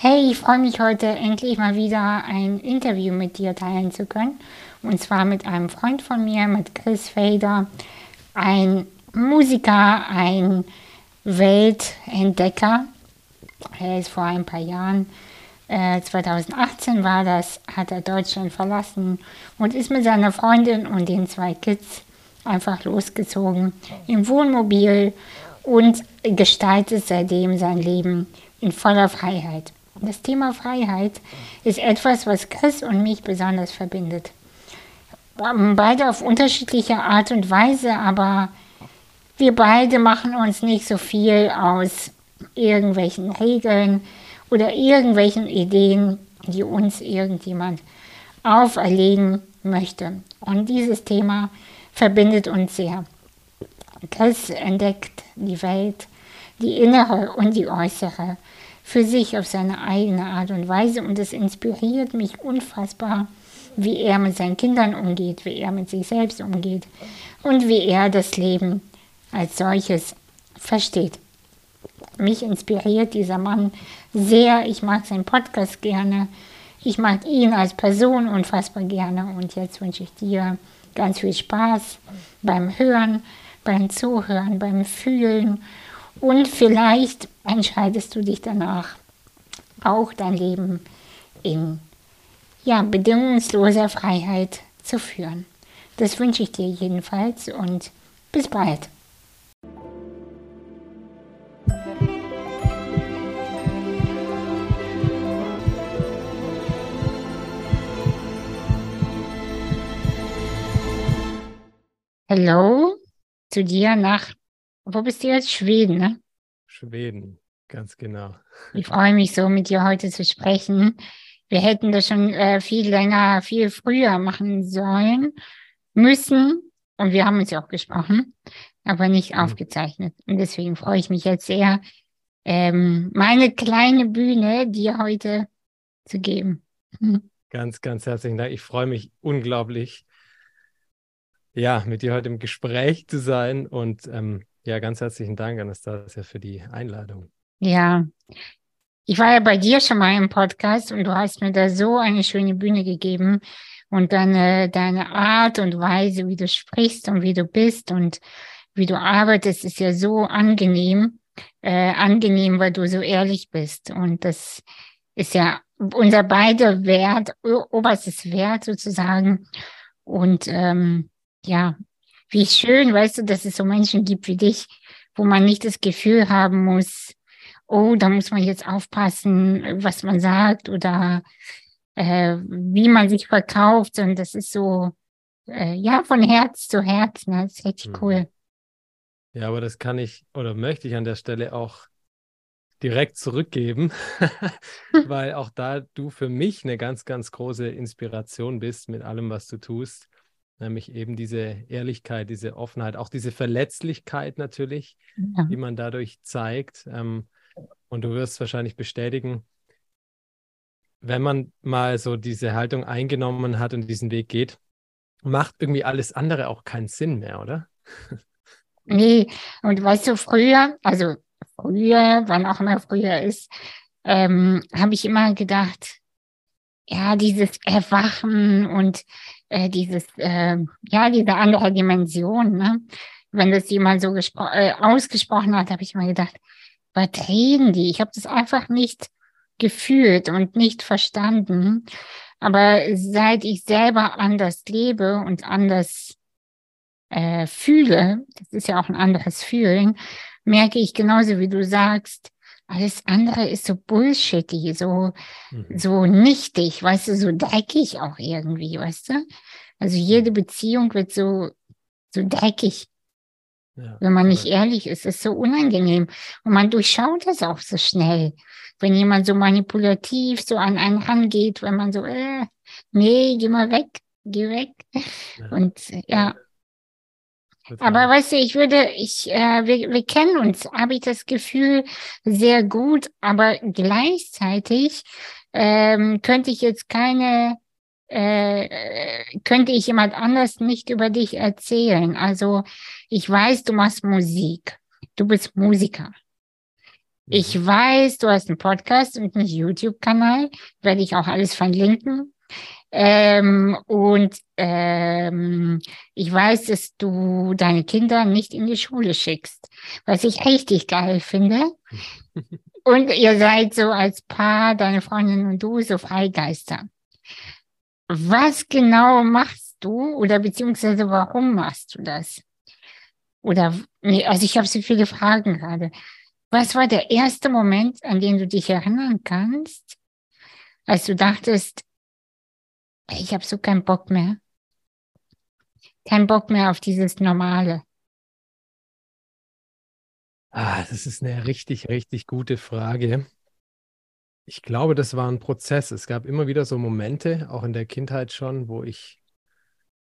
Hey, ich freue mich heute endlich mal wieder ein Interview mit dir teilen zu können. Und zwar mit einem Freund von mir, mit Chris Fader, ein Musiker, ein Weltentdecker. Er ist vor ein paar Jahren, äh, 2018 war das, hat er Deutschland verlassen und ist mit seiner Freundin und den zwei Kids einfach losgezogen im Wohnmobil und gestaltet seitdem sein Leben in voller Freiheit. Das Thema Freiheit ist etwas, was Chris und mich besonders verbindet. Beide auf unterschiedliche Art und Weise, aber wir beide machen uns nicht so viel aus irgendwelchen Regeln oder irgendwelchen Ideen, die uns irgendjemand auferlegen möchte. Und dieses Thema verbindet uns sehr. Chris entdeckt die Welt, die innere und die äußere für sich auf seine eigene Art und Weise und es inspiriert mich unfassbar, wie er mit seinen Kindern umgeht, wie er mit sich selbst umgeht und wie er das Leben als solches versteht. Mich inspiriert dieser Mann sehr. Ich mag seinen Podcast gerne. Ich mag ihn als Person unfassbar gerne. Und jetzt wünsche ich dir ganz viel Spaß beim Hören, beim Zuhören, beim Fühlen und vielleicht entscheidest du dich danach, auch dein Leben in ja, bedingungsloser Freiheit zu führen. Das wünsche ich dir jedenfalls und bis bald. Hallo zu dir nach wo bist du jetzt? Schweden, ne? Schweden, ganz genau. Ich freue mich so, mit dir heute zu sprechen. Wir hätten das schon äh, viel länger, viel früher machen sollen, müssen. Und wir haben uns ja auch gesprochen, aber nicht mhm. aufgezeichnet. Und deswegen freue ich mich jetzt sehr, ähm, meine kleine Bühne dir heute zu geben. Hm. Ganz, ganz herzlichen Dank. Ich freue mich unglaublich, ja, mit dir heute im Gespräch zu sein und ähm, ja, ganz herzlichen Dank, Anastasia, für die Einladung. Ja, ich war ja bei dir schon mal im Podcast und du hast mir da so eine schöne Bühne gegeben und deine, deine Art und Weise, wie du sprichst und wie du bist und wie du arbeitest, ist ja so angenehm, äh, angenehm, weil du so ehrlich bist. Und das ist ja unser beider Wert, oberstes Wert sozusagen. Und ähm, ja, wie schön, weißt du, dass es so Menschen gibt wie dich, wo man nicht das Gefühl haben muss, oh, da muss man jetzt aufpassen, was man sagt oder äh, wie man sich verkauft. Und das ist so, äh, ja, von Herz zu Herz. Ne? Das ist richtig mhm. cool. Ja, aber das kann ich oder möchte ich an der Stelle auch direkt zurückgeben, weil auch da du für mich eine ganz, ganz große Inspiration bist mit allem, was du tust nämlich eben diese Ehrlichkeit, diese Offenheit, auch diese Verletzlichkeit natürlich, ja. die man dadurch zeigt. Ähm, und du wirst wahrscheinlich bestätigen, wenn man mal so diese Haltung eingenommen hat und diesen Weg geht, macht irgendwie alles andere auch keinen Sinn mehr, oder? Nee, und weißt du, früher, also früher, wann auch immer früher ist, ähm, habe ich immer gedacht, ja, dieses Erwachen und äh, dieses, äh, ja, diese andere Dimension, ne? Wenn das jemand so äh, ausgesprochen hat, habe ich mal gedacht, was reden die? Ich habe das einfach nicht gefühlt und nicht verstanden. Aber seit ich selber anders lebe und anders äh, fühle, das ist ja auch ein anderes Fühlen, merke ich genauso wie du sagst, alles andere ist so bullshitty, so, mhm. so nichtig, weißt du, so dreckig auch irgendwie, weißt du? Also jede Beziehung wird so, so dreckig. Ja, Wenn man nicht ehrlich ist, ist so unangenehm. Und man durchschaut das auch so schnell. Wenn jemand so manipulativ so an einen rangeht, wenn man so, äh, nee, geh mal weg, geh weg. Ja. Und ja, aber weißt du, ich würde, ich, äh, wir, wir kennen uns, habe ich das Gefühl, sehr gut, aber gleichzeitig ähm, könnte ich jetzt keine, äh, könnte ich jemand anders nicht über dich erzählen. Also ich weiß, du machst Musik, du bist Musiker. Ich weiß, du hast einen Podcast und einen YouTube-Kanal, werde ich auch alles verlinken. Ähm, und ähm, ich weiß, dass du deine Kinder nicht in die Schule schickst, was ich richtig geil finde. und ihr seid so als Paar, deine Freundin und du, so Freigeister. Was genau machst du oder beziehungsweise warum machst du das? Oder, nee, also ich habe so viele Fragen gerade. Was war der erste Moment, an den du dich erinnern kannst, als du dachtest, ich habe so keinen Bock mehr? Kein Bock mehr auf dieses Normale. Ah, das ist eine richtig, richtig gute Frage. Ich glaube, das war ein Prozess. Es gab immer wieder so Momente, auch in der Kindheit schon, wo ich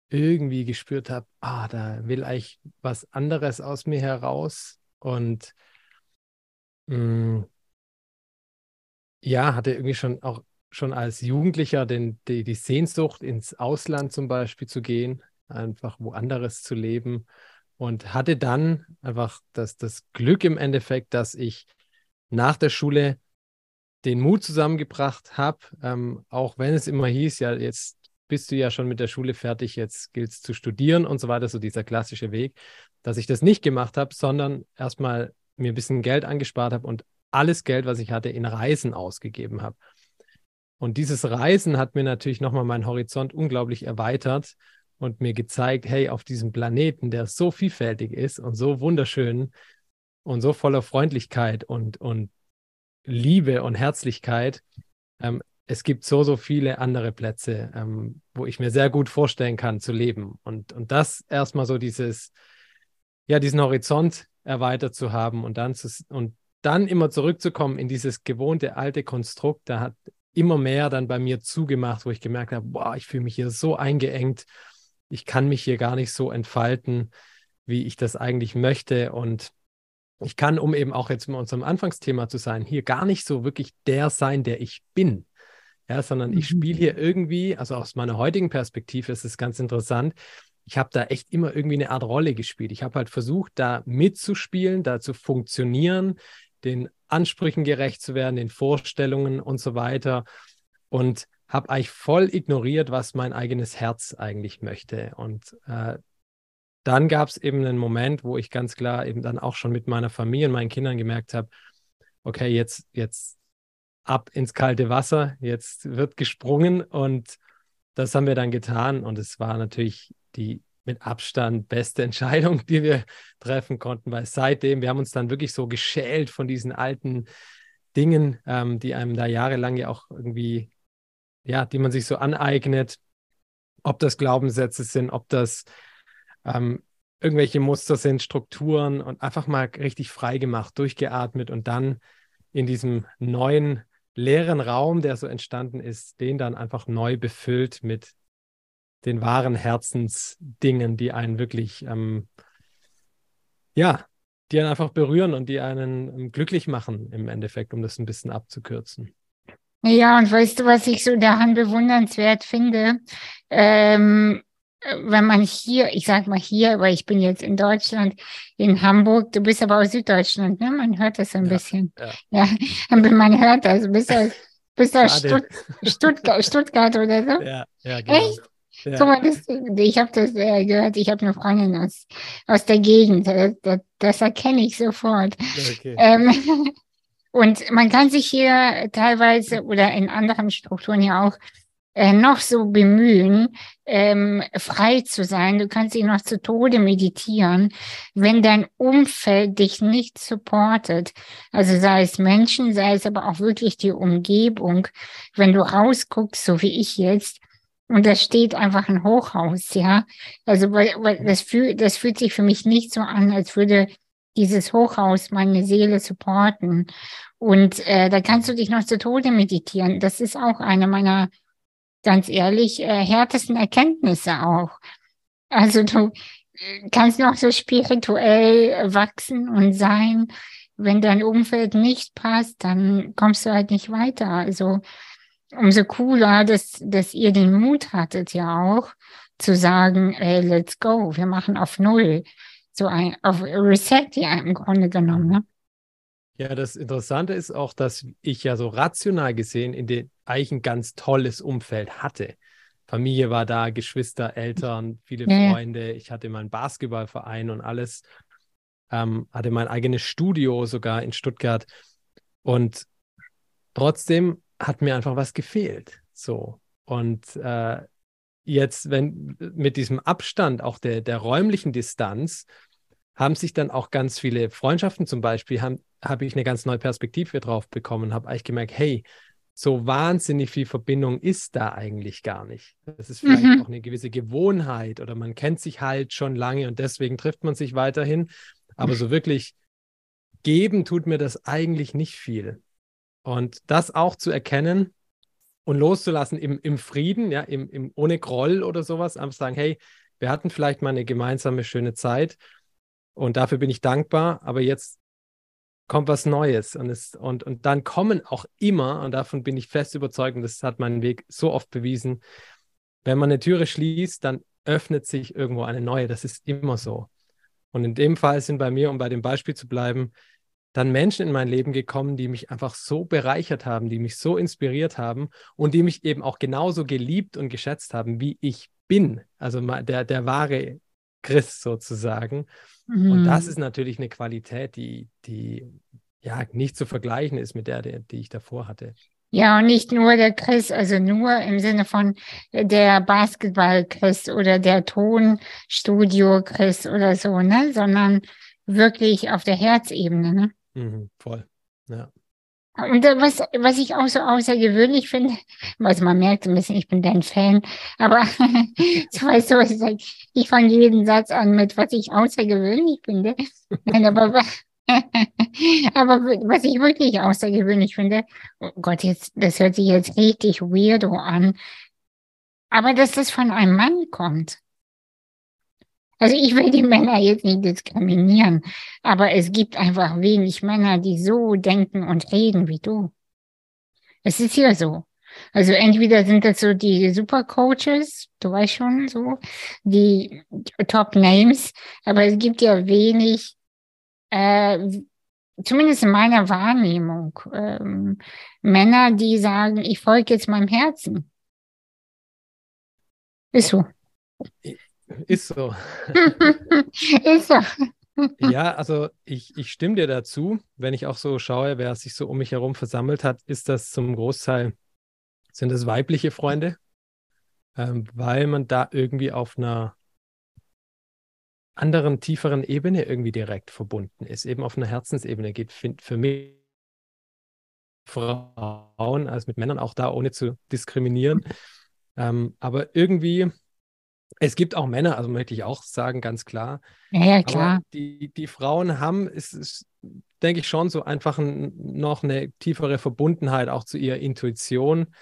irgendwie gespürt habe, ah, da will eigentlich was anderes aus mir heraus. Und mh, mm, ja, hatte irgendwie schon auch schon als Jugendlicher den, die, die Sehnsucht, ins Ausland zum Beispiel zu gehen, einfach woanders zu leben. Und hatte dann einfach das, das Glück im Endeffekt, dass ich nach der Schule den Mut zusammengebracht habe, ähm, auch wenn es immer hieß, ja, jetzt bist du ja schon mit der Schule fertig, jetzt gilt es zu studieren und so weiter, so dieser klassische Weg, dass ich das nicht gemacht habe, sondern erstmal mir ein bisschen Geld angespart habe und alles Geld, was ich hatte, in Reisen ausgegeben habe. Und dieses Reisen hat mir natürlich nochmal meinen Horizont unglaublich erweitert und mir gezeigt, hey, auf diesem Planeten, der so vielfältig ist und so wunderschön und so voller Freundlichkeit und, und Liebe und Herzlichkeit, ähm, es gibt so, so viele andere Plätze, ähm, wo ich mir sehr gut vorstellen kann zu leben. Und, und das erstmal so dieses, ja, diesen Horizont erweitert zu haben und dann, zu, und dann immer zurückzukommen in dieses gewohnte alte Konstrukt, da hat immer mehr dann bei mir zugemacht, wo ich gemerkt habe, boah, ich fühle mich hier so eingeengt, ich kann mich hier gar nicht so entfalten, wie ich das eigentlich möchte. Und ich kann, um eben auch jetzt mit unserem Anfangsthema zu sein, hier gar nicht so wirklich der sein, der ich bin ja, sondern ich mhm. spiele hier irgendwie, also aus meiner heutigen Perspektive ist es ganz interessant, ich habe da echt immer irgendwie eine Art Rolle gespielt. Ich habe halt versucht, da mitzuspielen, da zu funktionieren, den Ansprüchen gerecht zu werden, den Vorstellungen und so weiter und habe eigentlich voll ignoriert, was mein eigenes Herz eigentlich möchte. Und äh, dann gab es eben einen Moment, wo ich ganz klar eben dann auch schon mit meiner Familie und meinen Kindern gemerkt habe, okay, jetzt, jetzt ab ins kalte Wasser. Jetzt wird gesprungen und das haben wir dann getan. Und es war natürlich die mit Abstand beste Entscheidung, die wir treffen konnten, weil seitdem, wir haben uns dann wirklich so geschält von diesen alten Dingen, ähm, die einem da jahrelang ja auch irgendwie, ja, die man sich so aneignet, ob das Glaubenssätze sind, ob das ähm, irgendwelche Muster sind, Strukturen und einfach mal richtig frei gemacht, durchgeatmet und dann in diesem neuen leeren Raum, der so entstanden ist, den dann einfach neu befüllt mit den wahren Herzensdingen, die einen wirklich, ähm, ja, die einen einfach berühren und die einen ähm, glücklich machen im Endeffekt, um das ein bisschen abzukürzen. Ja, und weißt du, was ich so daran bewundernswert finde? Ähm, wenn man hier, ich sag mal hier, weil ich bin jetzt in Deutschland, in Hamburg, du bist aber aus Süddeutschland, ne? Man hört das ein ja, bisschen. Ja. ja, man hört das. Du bist aus, bist aus Stutt Stuttgart, Stuttgart oder so? Ja, ja, genau. Echt? Ja. Mal, das, ich habe das äh, gehört, ich habe eine Freundin aus, aus der Gegend, das, das, das erkenne ich sofort. Okay. Ähm, und man kann sich hier teilweise oder in anderen Strukturen ja auch äh, noch so bemühen, ähm, frei zu sein. Du kannst dich noch zu Tode meditieren, wenn dein Umfeld dich nicht supportet. Also sei es Menschen, sei es aber auch wirklich die Umgebung. Wenn du rausguckst, so wie ich jetzt, und da steht einfach ein Hochhaus, ja. Also das, fühlt, das fühlt sich für mich nicht so an, als würde dieses Hochhaus meine Seele supporten. Und äh, da kannst du dich noch zu Tode meditieren. Das ist auch eine meiner ganz ehrlich, äh, härtesten Erkenntnisse auch. Also du äh, kannst noch so spirituell wachsen und sein. Wenn dein Umfeld nicht passt, dann kommst du halt nicht weiter. Also umso cooler, dass, dass ihr den Mut hattet ja auch zu sagen, ey, let's go, wir machen auf Null. So ein, auf Reset ja im Grunde genommen. Ne? Ja, das Interessante ist auch, dass ich ja so rational gesehen in den eigentlich ein ganz tolles Umfeld hatte. Familie war da, Geschwister, Eltern, viele Ja. Freunde. Ich hatte meinen Basketballverein und alles. Ähm, hatte mein eigenes Studio sogar in Stuttgart. Und trotzdem hat mir einfach was gefehlt. So. Und äh, jetzt, wenn mit diesem Abstand, auch der, der räumlichen Distanz, haben sich dann auch ganz viele Freundschaften zum Beispiel, habe ich eine ganz neue Perspektive drauf bekommen, habe eigentlich gemerkt, hey, so wahnsinnig viel Verbindung ist da eigentlich gar nicht. Das ist vielleicht Mhm. auch eine gewisse Gewohnheit oder man kennt sich halt schon lange und deswegen trifft man sich weiterhin. Aber so wirklich geben tut mir das eigentlich nicht viel. Und das auch zu erkennen und loszulassen im, im Frieden, ja, im, im, ohne Groll oder sowas, einfach sagen, hey, wir hatten vielleicht mal eine gemeinsame schöne Zeit und dafür bin ich dankbar, aber jetzt kommt was Neues und, es, und, und dann kommen auch immer, und davon bin ich fest überzeugt, und das hat mein Weg so oft bewiesen, wenn man eine Türe schließt, dann öffnet sich irgendwo eine neue. Das ist immer so. Und in dem Fall sind bei mir, um bei dem Beispiel zu bleiben, dann Menschen in mein Leben gekommen, die mich einfach so bereichert haben, die mich so inspiriert haben und die mich eben auch genauso geliebt und geschätzt haben, wie ich bin. Also der, der wahre Christ sozusagen. Und das Mhm. ist natürlich eine Qualität, die, die ja nicht zu vergleichen ist mit der, der die ich davor hatte. Ja, und nicht nur der Chris, also nur im Sinne von der Basketball-Chris oder der Tonstudio-Chris oder so, ne? Sondern wirklich auf der Herzebene, ne? Mhm, voll. Ja. Und was, was ich auch so außergewöhnlich finde, also man merkt ein bisschen, ich bin dein Fan, aber so weißt du, was ich fange jeden Satz an mit, was ich außergewöhnlich finde. Nein, aber, aber was ich wirklich außergewöhnlich finde, oh Gott, jetzt, das hört sich jetzt richtig weirdo an, aber dass das von einem Mann kommt. Also ich will die Männer jetzt nicht diskriminieren, aber es gibt einfach wenig Männer, die so denken und reden wie du. Es ist ja so. Also entweder sind das so die Supercoaches, du weißt schon so, die Top Names, aber es gibt ja wenig, äh, zumindest in meiner Wahrnehmung, ähm, Männer, die sagen, ich folge jetzt meinem Herzen. Ist so. Ist so. Ist so. Ja, also ich, ich stimme dir dazu. Wenn ich auch so schaue, wer sich so um mich herum versammelt hat, ist das zum Großteil, sind das weibliche Freunde, ähm, weil man da irgendwie auf einer anderen, tieferen Ebene irgendwie direkt verbunden ist, eben auf einer Herzensebene geht, find, für mich Frauen als mit Männern, auch da ohne zu diskriminieren. Ähm, aber irgendwie, es gibt auch Männer, also möchte ich auch sagen, ganz klar, Ja, ja, aber klar. die, die Frauen haben, es ist, denke ich, schon so einfach ein, noch eine tiefere Verbundenheit auch zu ihrer Intuition.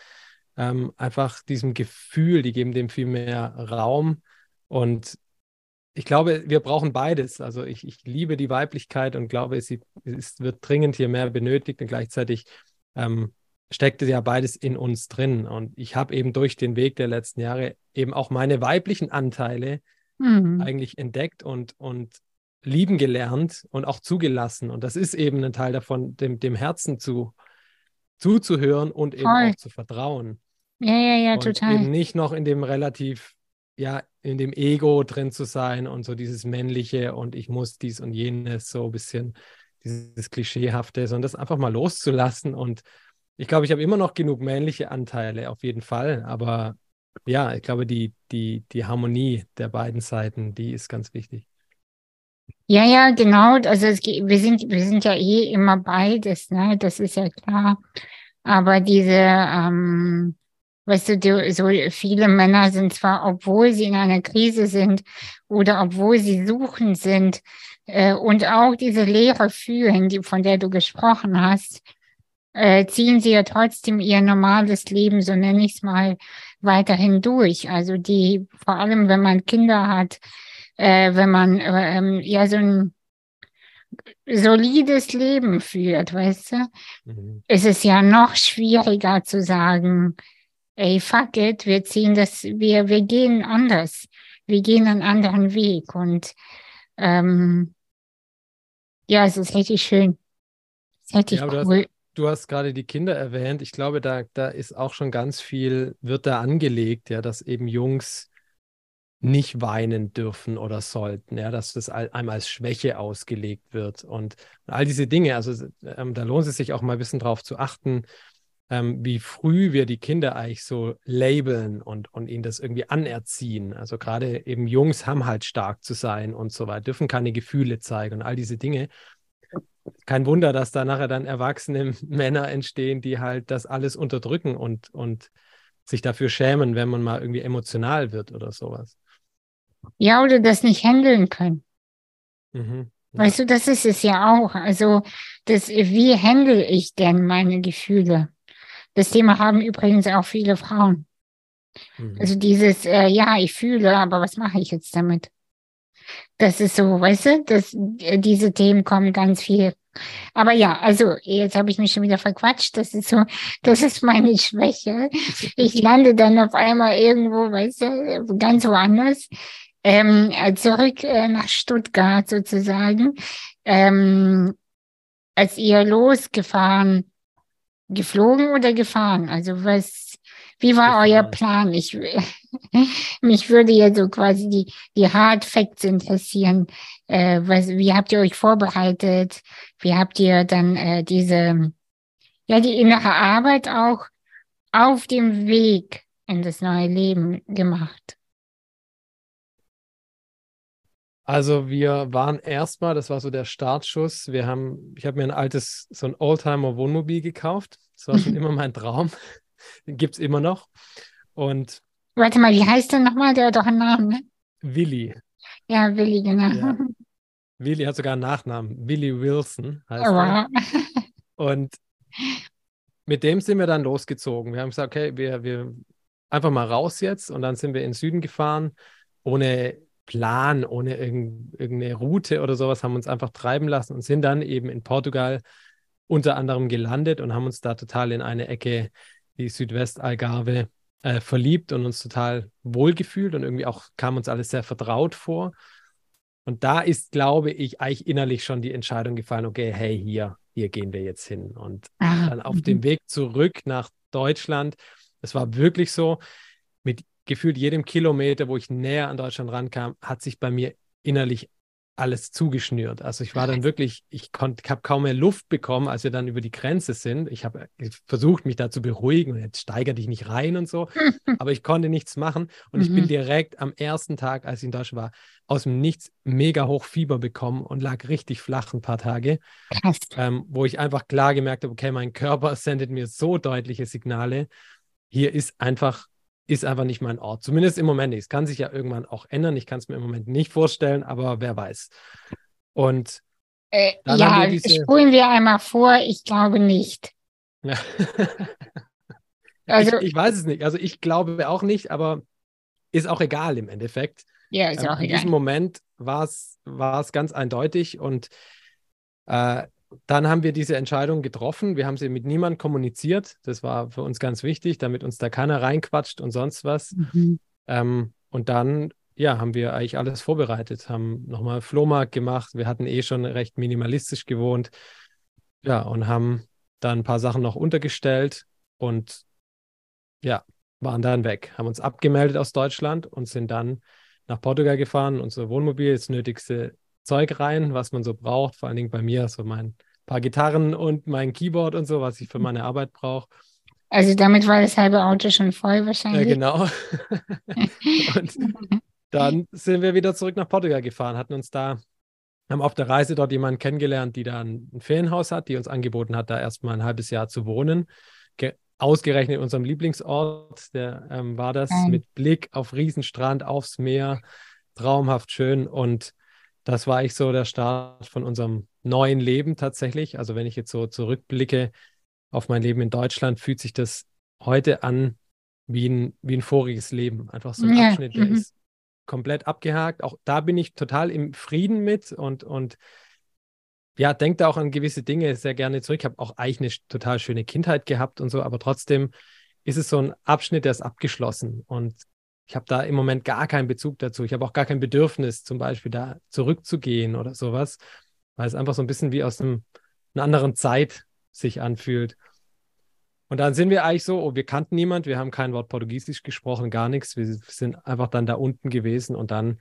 Ähm, einfach diesem Gefühl, die geben dem viel mehr Raum. Und ich glaube, wir brauchen beides. Also ich, ich liebe die Weiblichkeit und glaube, es, es wird dringend hier mehr benötigt und gleichzeitig ähm, steckt ja beides in uns drin. Und ich habe eben durch den Weg der letzten Jahre eben auch meine weiblichen Anteile Mhm. eigentlich entdeckt und, und lieben gelernt und auch zugelassen. Und das ist eben ein Teil davon, dem, dem Herzen zu, zuzuhören und eben Voll. auch zu vertrauen. Ja, ja, ja, Und total. eben nicht noch in dem relativ, ja, in dem Ego drin zu sein und so dieses Männliche und ich muss dies und jenes, so ein bisschen dieses Klischeehafte, sondern das einfach mal loszulassen. Und ich glaube, ich habe immer noch genug männliche Anteile, auf jeden Fall. Aber ja, ich glaube, die, die, die Harmonie der beiden Seiten, die ist ganz wichtig. Ja, ja, genau. Also es, wir sind, wir sind ja eh immer beides, ne? Das ist ja klar. Aber diese, ähm, weißt du, die, so viele Männer sind zwar, obwohl sie in einer Krise sind oder obwohl sie suchend sind, äh, und auch diese Leere fühlen, die, von der du gesprochen hast, äh, ziehen sie ja trotzdem ihr normales Leben, so nenne ich es mal, weiterhin durch. Also die, vor allem wenn man Kinder hat, äh, wenn man äh, ähm, ja so ein solides Leben führt, weißt du, Mhm. ist es ja noch schwieriger zu sagen, ey, fuck it, wir ziehen das, wir, wir gehen anders. Wir gehen einen anderen Weg und ähm, ja, es ist richtig schön. Das hätte ich Ja, cool. Du hast gerade die Kinder erwähnt. Ich glaube, da, da ist auch schon ganz viel, wird da angelegt, ja, dass eben Jungs nicht weinen dürfen oder sollten, ja, dass das einem als Schwäche ausgelegt wird und, und all diese Dinge. Also ähm, da lohnt es sich auch mal ein bisschen drauf zu achten, ähm, wie früh wir die Kinder eigentlich so labeln und, und ihnen das irgendwie anerziehen. Also gerade eben Jungs haben halt stark zu sein und so weiter, dürfen keine Gefühle zeigen und all diese Dinge. Kein Wunder, dass da nachher dann erwachsene Männer entstehen, die halt das alles unterdrücken und, und sich dafür schämen, wenn man mal irgendwie emotional wird oder sowas. Ja, oder das nicht handeln können. Mhm. Ja. Weißt du, das ist es ja auch. Also, das, wie handle ich denn meine Gefühle? Das Thema haben übrigens auch viele Frauen. Mhm. Also dieses, äh, ja, ich fühle, aber was mache ich jetzt damit? Das ist so, weißt du, das, äh, diese Themen kommen ganz viel. Aber ja, also jetzt habe ich mich schon wieder verquatscht. Das ist so, das ist meine Schwäche. Ich lande dann auf einmal irgendwo, weißt du, ganz woanders. Ähm, äh, zurück äh, nach Stuttgart sozusagen. Ähm, als ihr losgefahren, geflogen oder gefahren? Also was, wie war euer Gefahren. Plan? Ich, mich würde ja so quasi die, die Hard Facts interessieren. Äh, was, wie habt ihr euch vorbereitet? Wie habt ihr dann äh, diese, ja, die innere Arbeit auch auf dem Weg in das neue Leben gemacht? Also wir waren erstmal, das war so der Startschuss. Wir haben, ich habe mir ein altes, so ein Oldtimer-Wohnmobil gekauft. Das war schon immer mein Traum. Den gibt es immer noch. Und Warte mal, wie heißt der nochmal? Der hat doch einen Namen, ne? Willi, Ja, Willi, genau. Ja. Willi hat sogar einen Nachnamen. Willi Wilson heißt Oh, er. wow. Und mit dem sind wir dann losgezogen. Wir haben gesagt, okay, wir, wir einfach mal raus jetzt. Und dann sind wir in den Süden gefahren, ohne Plan, ohne irgend, irgendeine Route oder sowas, haben uns einfach treiben lassen und sind dann eben in Portugal unter anderem gelandet und haben uns da total in eine Ecke, die Südwestalgarve, äh, verliebt und uns total wohlgefühlt und irgendwie auch kam uns alles sehr vertraut vor. Und da ist, glaube ich, eigentlich innerlich schon die Entscheidung gefallen, okay, hey, hier, hier gehen wir jetzt hin. Und Ah, dann auf mhm. dem Weg zurück nach Deutschland, es war wirklich so, mit gefühlt jedem Kilometer, wo ich näher an Deutschland rankam, hat sich bei mir innerlich alles zugeschnürt. Also ich war dann wirklich, ich konnte, habe kaum mehr Luft bekommen, als wir dann über die Grenze sind. Ich habe versucht, mich da zu beruhigen und jetzt steiger dich nicht rein und so, aber ich konnte nichts machen und ich bin Mhm. direkt am ersten Tag, als ich in Deutschland war, aus dem Nichts mega hoch Fieber bekommen und lag richtig flach ein paar Tage ähm, wo ich einfach klar gemerkt habe, okay, mein Körper sendet mir so deutliche Signale. Hier ist einfach, ist einfach nicht mein Ort. Zumindest im Moment nicht. Es kann sich ja irgendwann auch ändern. Ich kann es mir im Moment nicht vorstellen, aber wer weiß. Und Äh, ja, wir diese- spulen wir einmal vor. Ich glaube nicht. ja. Also, ich, ich weiß es nicht. Also ich glaube auch nicht, aber ist auch egal im Endeffekt. ja, ist Ähm, auch in egal. diesem Moment war es war es ganz eindeutig und äh, dann haben wir diese Entscheidung getroffen. Wir haben sie mit niemandem kommuniziert. Das war für uns ganz wichtig, damit uns da keiner reinquatscht und sonst was. Mhm. Ähm, und dann, ja, haben wir eigentlich alles vorbereitet, haben nochmal Flohmarkt gemacht. Wir hatten eh schon recht minimalistisch gewohnt. Ja, und haben dann ein paar Sachen noch untergestellt und ja, waren dann weg. Haben uns abgemeldet aus Deutschland und sind dann nach Portugal gefahren, unser Wohnmobil, das nötigste Zeug rein, was man so braucht. Vor allen Dingen bei mir, so mein paar Gitarren und mein Keyboard und so, was ich für meine Arbeit brauche. Also damit war das halbe Auto schon voll Ja, wahrscheinlich. genau. und dann sind wir wieder zurück nach Portugal gefahren, hatten uns da, haben auf der Reise dort jemanden kennengelernt, die da ein, Ferienhaus hat, die uns angeboten hat, da erstmal ein halbes Jahr zu wohnen. Ge ausgerechnet in unserem Lieblingsort, der ähm, war das, Geil. mit Blick auf Riesenstrand, aufs Meer, traumhaft schön. Und das war eigentlich so der Start von unserem neuen Leben tatsächlich. Also wenn ich jetzt so zurückblicke auf mein Leben in Deutschland, fühlt sich das heute an wie ein, wie ein voriges Leben. Einfach so ein Ja, Abschnitt, der mhm. ist komplett abgehakt. Auch da bin ich total im Frieden mit und, und ja, denke da auch an gewisse Dinge sehr gerne zurück. Ich habe auch eigentlich eine total schöne Kindheit gehabt und so, aber trotzdem ist es so ein Abschnitt, der ist abgeschlossen. Und ich habe da im Moment gar keinen Bezug dazu. Ich habe auch gar kein Bedürfnis, zum Beispiel da zurückzugehen oder sowas, weil es einfach so ein bisschen wie aus einem einer anderen Zeit sich anfühlt. Und dann sind wir eigentlich so, oh, wir kannten niemand, wir haben kein Wort Portugiesisch gesprochen, gar nichts. Wir sind einfach dann da unten gewesen und dann,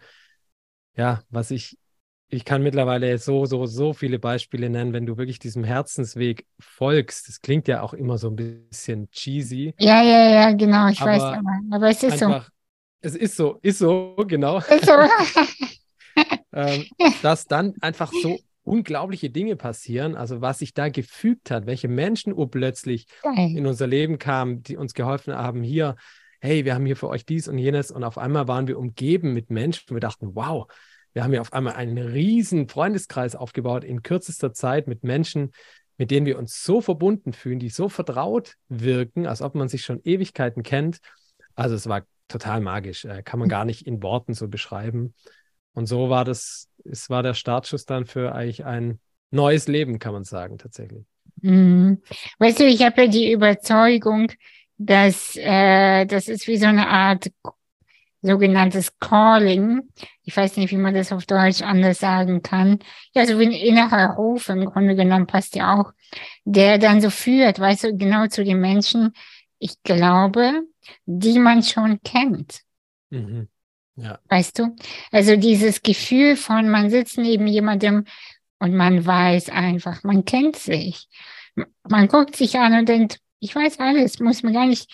ja, was ich, ich kann mittlerweile so, so, so viele Beispiele nennen, wenn du wirklich diesem Herzensweg folgst. Das klingt ja auch immer so ein bisschen cheesy. Ja, ja, ja, genau, ich weiß, aber, aber es ist einfach, so. Es ist so, ist so, genau. Ähm, dass dann einfach so unglaubliche Dinge passieren. Also was sich da gefügt hat, welche Menschen urplötzlich in unser Leben kamen, die uns geholfen haben, hier, hey, wir haben hier für euch dies und jenes. Und auf einmal waren wir umgeben mit Menschen. Wir dachten, wow, wir haben hier auf einmal einen riesen Freundeskreis aufgebaut in kürzester Zeit mit Menschen, mit denen wir uns so verbunden fühlen, die so vertraut wirken, als ob man sich schon Ewigkeiten kennt. Also es war total magisch, äh, kann man gar nicht in Worten so beschreiben. Und so war das, es war der Startschuss dann für eigentlich ein neues Leben, kann man sagen, tatsächlich. Mhm. Weißt du, ich habe ja die Überzeugung, dass äh, das ist wie so eine Art sogenanntes Calling. Ich weiß nicht, wie man das auf Deutsch anders sagen kann. Ja, so wie ein innerer Ruf im Grunde genommen passt ja auch, der dann so führt, weißt du, genau zu den Menschen, ich glaube, die man schon kennt. Mhm. Ja. Weißt du? Also dieses Gefühl von, man sitzt neben jemandem und man weiß einfach, man kennt sich. Man guckt sich an und denkt, ich weiß alles, muss mir gar nicht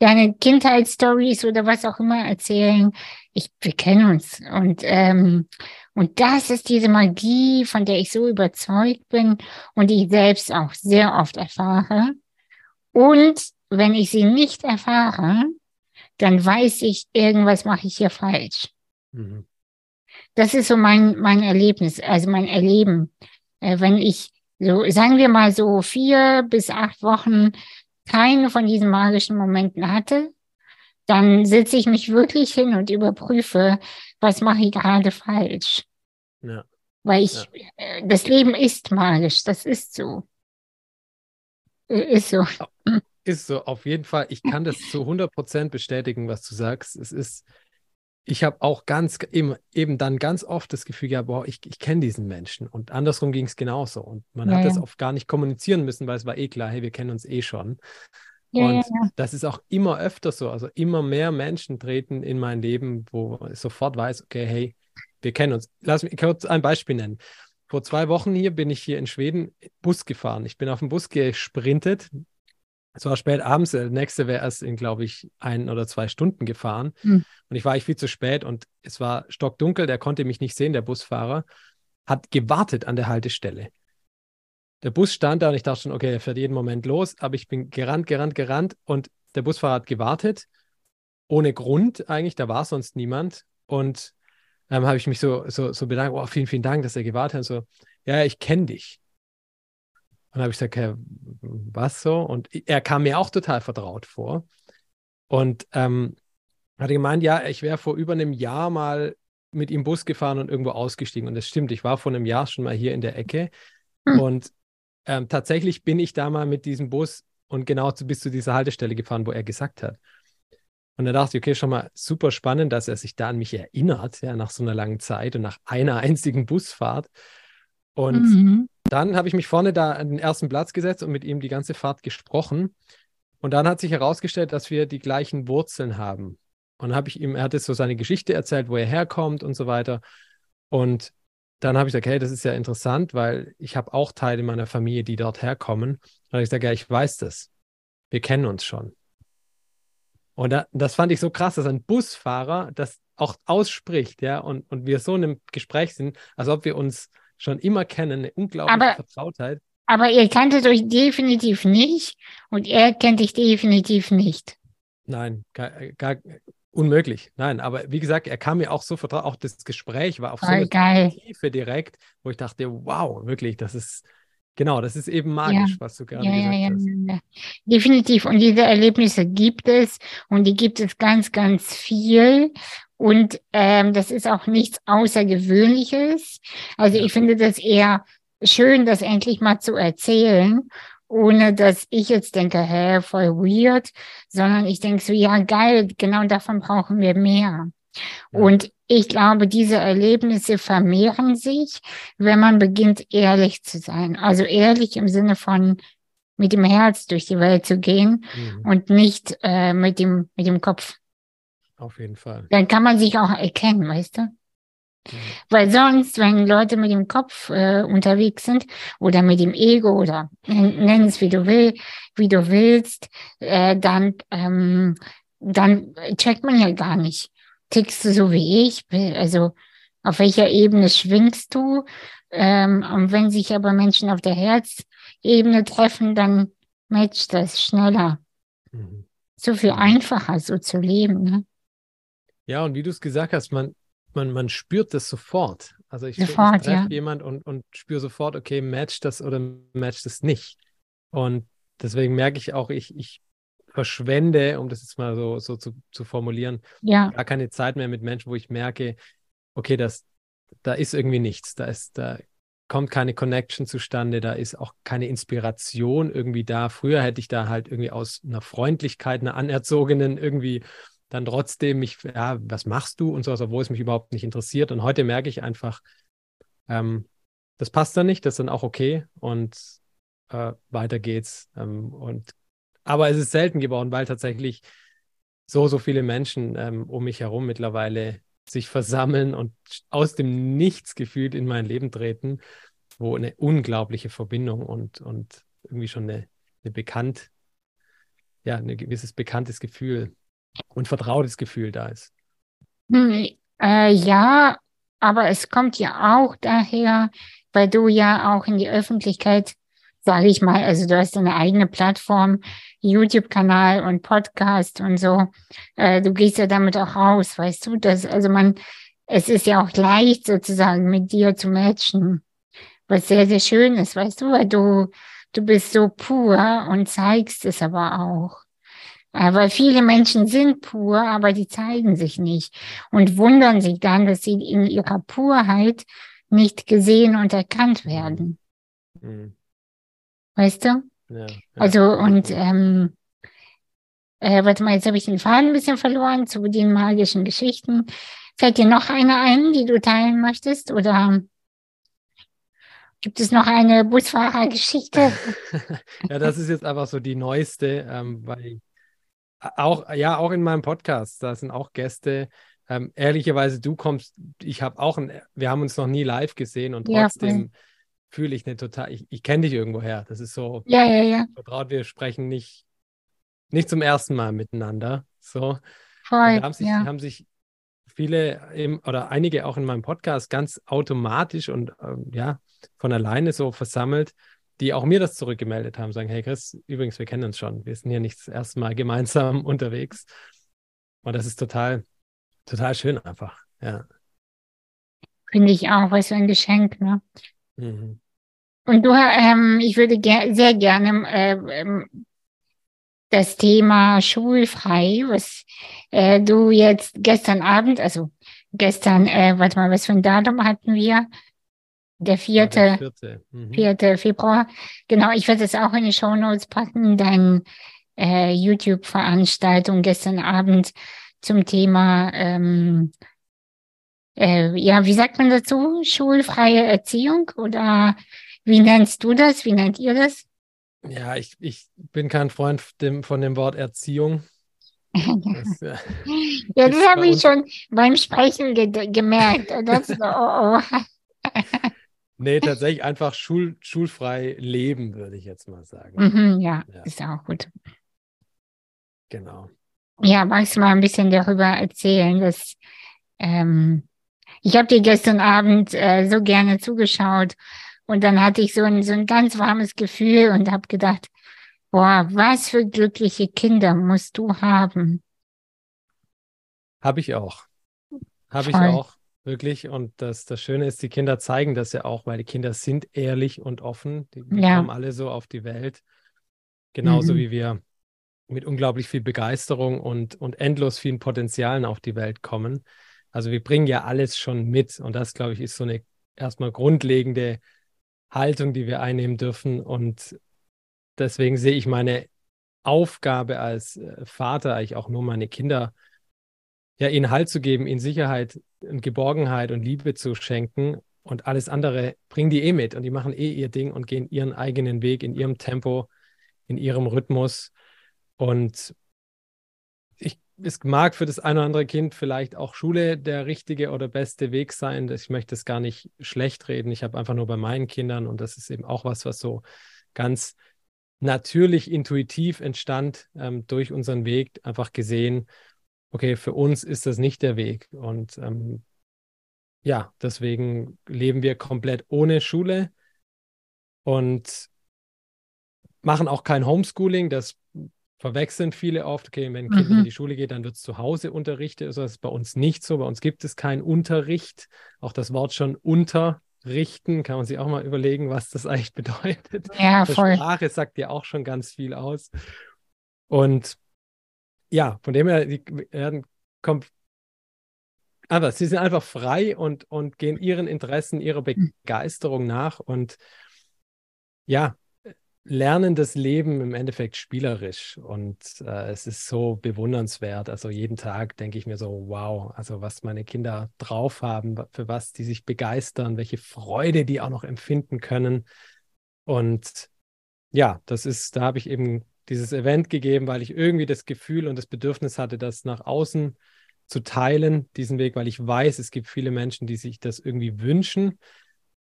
deine Kindheitsstories oder was auch immer erzählen. Ich, wir kennen uns. Und, ähm, und das ist diese Magie, von der ich so überzeugt bin und die ich selbst auch sehr oft erfahre. Und wenn ich sie nicht erfahre, dann weiß ich, irgendwas mache ich hier falsch. Mhm. Das ist so mein, mein Erlebnis, also mein Erleben. Äh, wenn ich so, sagen wir mal so vier bis acht Wochen keine von diesen magischen Momenten hatte, dann setze ich mich wirklich hin und überprüfe, was mache ich gerade falsch. Ja. Weil ich, ja. Äh, das Leben ist magisch, das ist so. Äh, ist so. Ist so, auf jeden Fall. Ich kann das zu 100% bestätigen, was du sagst. Es ist, ich habe auch ganz, eben, eben dann ganz oft das Gefühl, ja, boah, ich, ich kenne diesen Menschen. Und andersrum ging es genauso. Und man ja, hat das oft gar nicht kommunizieren müssen, weil es war eh klar, hey, wir kennen uns eh schon. Ja, und das ist auch immer öfter so. Also immer mehr Menschen treten in mein Leben, wo ich sofort weiß, okay, hey, wir kennen uns. Lass mich kurz ein Beispiel nennen. Vor zwei Wochen hier bin ich hier in Schweden Bus gefahren. Ich bin auf dem Bus gesprintet es war spät abends, der nächste wäre erst in, glaube ich, ein oder zwei Stunden gefahren. Mhm. Und ich war eigentlich viel zu spät und es war stockdunkel, der konnte mich nicht sehen, der Busfahrer, hat gewartet an der Haltestelle. Der Bus stand da und ich dachte schon, okay, er fährt jeden Moment los, aber ich bin gerannt, gerannt, gerannt und der Busfahrer hat gewartet, ohne Grund eigentlich, da war sonst niemand. Und dann ähm, habe ich mich so, so, so bedankt, oh, vielen, vielen Dank, dass er gewartet hat. Und so, ja, ich kenne dich. Und dann habe ich gesagt, okay, was so? Und er kam mir auch total vertraut vor. Und ähm, hatte gemeint, ja, ich wäre vor über einem Jahr mal mit ihm Bus gefahren und irgendwo ausgestiegen. Und das stimmt, ich war vor einem Jahr schon mal hier in der Ecke. Hm. Und ähm, tatsächlich bin ich da mal mit diesem Bus und genau zu, bis zu dieser Haltestelle gefahren, wo er gesagt hat. Und da dachte ich, okay, schon mal super spannend, dass er sich da an mich erinnert, ja, nach so einer langen Zeit und nach einer einzigen Busfahrt. Und mhm. Dann habe ich mich vorne da an den ersten Platz gesetzt und mit ihm die ganze Fahrt gesprochen. Und dann hat sich herausgestellt, dass wir die gleichen Wurzeln haben. Und habe ich ihm, er hat jetzt so seine Geschichte erzählt, wo er herkommt und so weiter. Und dann habe ich gesagt, hey, das ist ja interessant, weil ich habe auch Teile meiner Familie, die dort herkommen. Und dann habe ich gesagt, ja, ich weiß das. Wir kennen uns schon. Und da, das fand ich so krass, dass ein Busfahrer das auch ausspricht, ja, und, und wir so in einem Gespräch sind, als ob wir uns schon immer kennen, eine unglaubliche aber, Vertrautheit. Aber ihr kanntet euch definitiv nicht und er kennt dich definitiv nicht. Nein, gar, gar unmöglich. Nein, aber wie gesagt, er kam mir auch so vertraut. Auch das Gespräch war auf Voll so eine Tiefe direkt, wo ich dachte, wow, wirklich, das ist Genau, das ist eben magisch, ja. was du gerade ja, gesagt ja, hast. Definitiv. Und diese Erlebnisse gibt es und die gibt es ganz, ganz viel. Und ähm, das ist auch nichts Außergewöhnliches. Also ich finde das eher schön, das endlich mal zu erzählen, ohne dass ich jetzt denke, hä, voll weird, sondern ich denke so, ja, geil, genau davon brauchen wir mehr. Und ich glaube, diese Erlebnisse vermehren sich, wenn man beginnt, ehrlich zu sein. Also ehrlich im Sinne von mit dem Herz durch die Welt zu gehen mhm. und nicht äh, mit, dem, mit dem Kopf. Auf jeden Fall. Dann kann man sich auch erkennen, weißt du? Mhm. Weil sonst, wenn Leute mit dem Kopf äh, unterwegs sind oder mit dem Ego oder nenn es wie du will, wie du willst, äh, dann, ähm, dann checkt man ja gar nicht. Tickst du so wie ich? Also auf welcher Ebene schwingst du? Ähm, und wenn sich aber Menschen auf der Herzebene treffen, dann matcht das schneller. Mhm. So viel einfacher, so zu leben. Ne? Ja, und wie du es gesagt hast, man, man, man spürt das sofort. Also ich, sofort, ich treffe ja. jemand und, und spüre sofort, okay, matcht das oder matcht das nicht. Und deswegen merke ich auch, ich, ich verschwende, um das jetzt mal so, so zu, zu formulieren, ja. gar keine Zeit mehr mit Menschen, wo ich merke, okay, das, da ist irgendwie nichts, da ist, da kommt keine Connection zustande, da ist auch keine Inspiration irgendwie da. Früher hätte ich da halt irgendwie aus einer Freundlichkeit, einer anerzogenen irgendwie dann trotzdem mich, ja, was machst du und so, obwohl es mich überhaupt nicht interessiert. Und heute merke ich einfach, ähm, das passt dann nicht, das ist dann auch okay und äh, weiter geht's. Ähm, und aber es ist selten geworden, weil tatsächlich so, so viele Menschen ähm, um mich herum mittlerweile sich versammeln und aus dem Nichts gefühlt in mein Leben treten, wo eine unglaubliche Verbindung und, und irgendwie schon eine, eine bekannt, ja, ein gewisses bekanntes Gefühl und vertrautes Gefühl da ist. Hm, äh, ja, aber es kommt ja auch daher, weil du ja auch in die Öffentlichkeit, sage ich mal, also du hast eine eigene Plattform, YouTube-Kanal und Podcast und so. Äh, du gehst ja damit auch raus, weißt du? Das, also man, es ist ja auch leicht sozusagen mit dir zu matchen, was sehr, sehr schön ist, weißt du, weil du, du bist so pur und zeigst es aber auch. Äh, weil viele Menschen sind pur, aber die zeigen sich nicht und wundern sich dann, dass sie in ihrer Purheit nicht gesehen und erkannt werden. Mhm. Weißt du? Ja, ja. Also und ähm, äh, warte mal, jetzt habe ich den Faden ein bisschen verloren zu den magischen Geschichten. Fällt dir noch eine ein, die du teilen möchtest? Oder gibt es noch eine Busfahrergeschichte? ja, das ist jetzt einfach so die neueste, ähm, weil auch, ja, auch in meinem Podcast, da sind auch Gäste. Ähm, ehrlicherweise, du kommst, ich habe auch, ein, wir haben uns noch nie live gesehen und trotzdem ja, fühle ich eine total, ich, ich kenne dich irgendwoher. Das ist so ja, ja, ja. vertraut, wir sprechen nicht, nicht zum ersten Mal miteinander. So. Voll, da haben sich, ja. haben sich viele im, oder einige auch in meinem Podcast ganz automatisch und ähm, ja, von alleine so versammelt, die auch mir das zurückgemeldet haben, sagen, hey Chris, übrigens, wir kennen uns schon, wir sind hier nicht das erste Mal gemeinsam unterwegs. Und das ist total, total schön einfach, ja. Finde ich auch, was für ein Geschenk, ne? Mhm. Und du, ähm, ich würde ger sehr gerne äh, ähm, das Thema schulfrei, was äh, du jetzt gestern Abend, also gestern, äh, warte mal, was für ein Datum hatten wir? Der vierte, ja, vierte. Mhm. vierte Februar. Genau, ich werde es auch in die Show Notes packen, deine äh, YouTube-Veranstaltung gestern Abend zum Thema ähm, äh, ja, wie sagt man dazu? Schulfreie Erziehung oder wie nennst du das? Wie nennt ihr das? Ja, ich, ich bin kein Freund dem, von dem Wort Erziehung. Das, ja, ja, das habe ich schon beim Sprechen ge gemerkt. Das, oh, oh. nee, tatsächlich einfach schul schulfrei leben, würde ich jetzt mal sagen. Mhm, ja, ja, ist auch gut. Genau. Ja, magst du mal ein bisschen darüber erzählen, dass ähm, ich habe dir gestern Abend äh, so gerne zugeschaut und dann hatte ich so ein, so ein ganz warmes Gefühl und habe gedacht, boah, was für glückliche Kinder musst du haben. Habe ich auch. Habe ich auch, wirklich. Und das, das Schöne ist, die Kinder zeigen das ja auch, weil die Kinder sind ehrlich und offen. Die, die ja. kommen alle so auf die Welt. Genauso mhm. wie wir mit unglaublich viel Begeisterung und, und endlos vielen Potenzialen auf die Welt kommen. Also wir bringen ja alles schon mit und das, glaube ich, ist so eine erstmal grundlegende Haltung, die wir einnehmen dürfen. Und deswegen sehe ich meine Aufgabe als äh, Vater eigentlich auch nur meine Kinder ja, ihnen Halt zu geben, ihnen Sicherheit und Geborgenheit und Liebe zu schenken und alles andere bringen die eh mit und die machen eh ihr Ding und gehen ihren eigenen Weg in ihrem Tempo, in ihrem Rhythmus. Und ich, es mag für das eine oder andere Kind vielleicht auch Schule der richtige oder beste Weg sein. Ich möchte es gar nicht schlecht reden. Ich habe einfach nur bei meinen Kindern und das ist eben auch was, was so ganz natürlich intuitiv entstand ähm, durch unseren Weg, einfach gesehen, okay, für uns ist das nicht der Weg. Und ähm, ja, deswegen leben wir komplett ohne Schule und machen auch kein Homeschooling. Das verwechseln viele oft. Okay, wenn ein Kind mhm. in die Schule geht, dann wird es zu Hause unterrichtet. Also das ist bei uns nicht so. Bei uns gibt es keinen Unterricht. Auch das Wort schon unterrichten kann man sich auch mal überlegen, was das eigentlich bedeutet. Ja, voll. Die Sprache sagt ja auch schon ganz viel aus. Und ja, von dem her, die werden kommt. Aber sie sind einfach frei und, und gehen ihren Interessen, ihrer hm. Begeisterung nach und ja, lernen das Leben im Endeffekt spielerisch. Und äh, es ist so bewundernswert. Also jeden Tag denke ich mir so, wow, also was meine Kinder drauf haben, für was die sich begeistern, welche Freude die auch noch empfinden können. Und ja, das ist, da habe ich eben dieses Event gegeben, weil ich irgendwie das Gefühl und das Bedürfnis hatte, das nach außen zu teilen, diesen Weg, weil ich weiß, es gibt viele Menschen, die sich das irgendwie wünschen.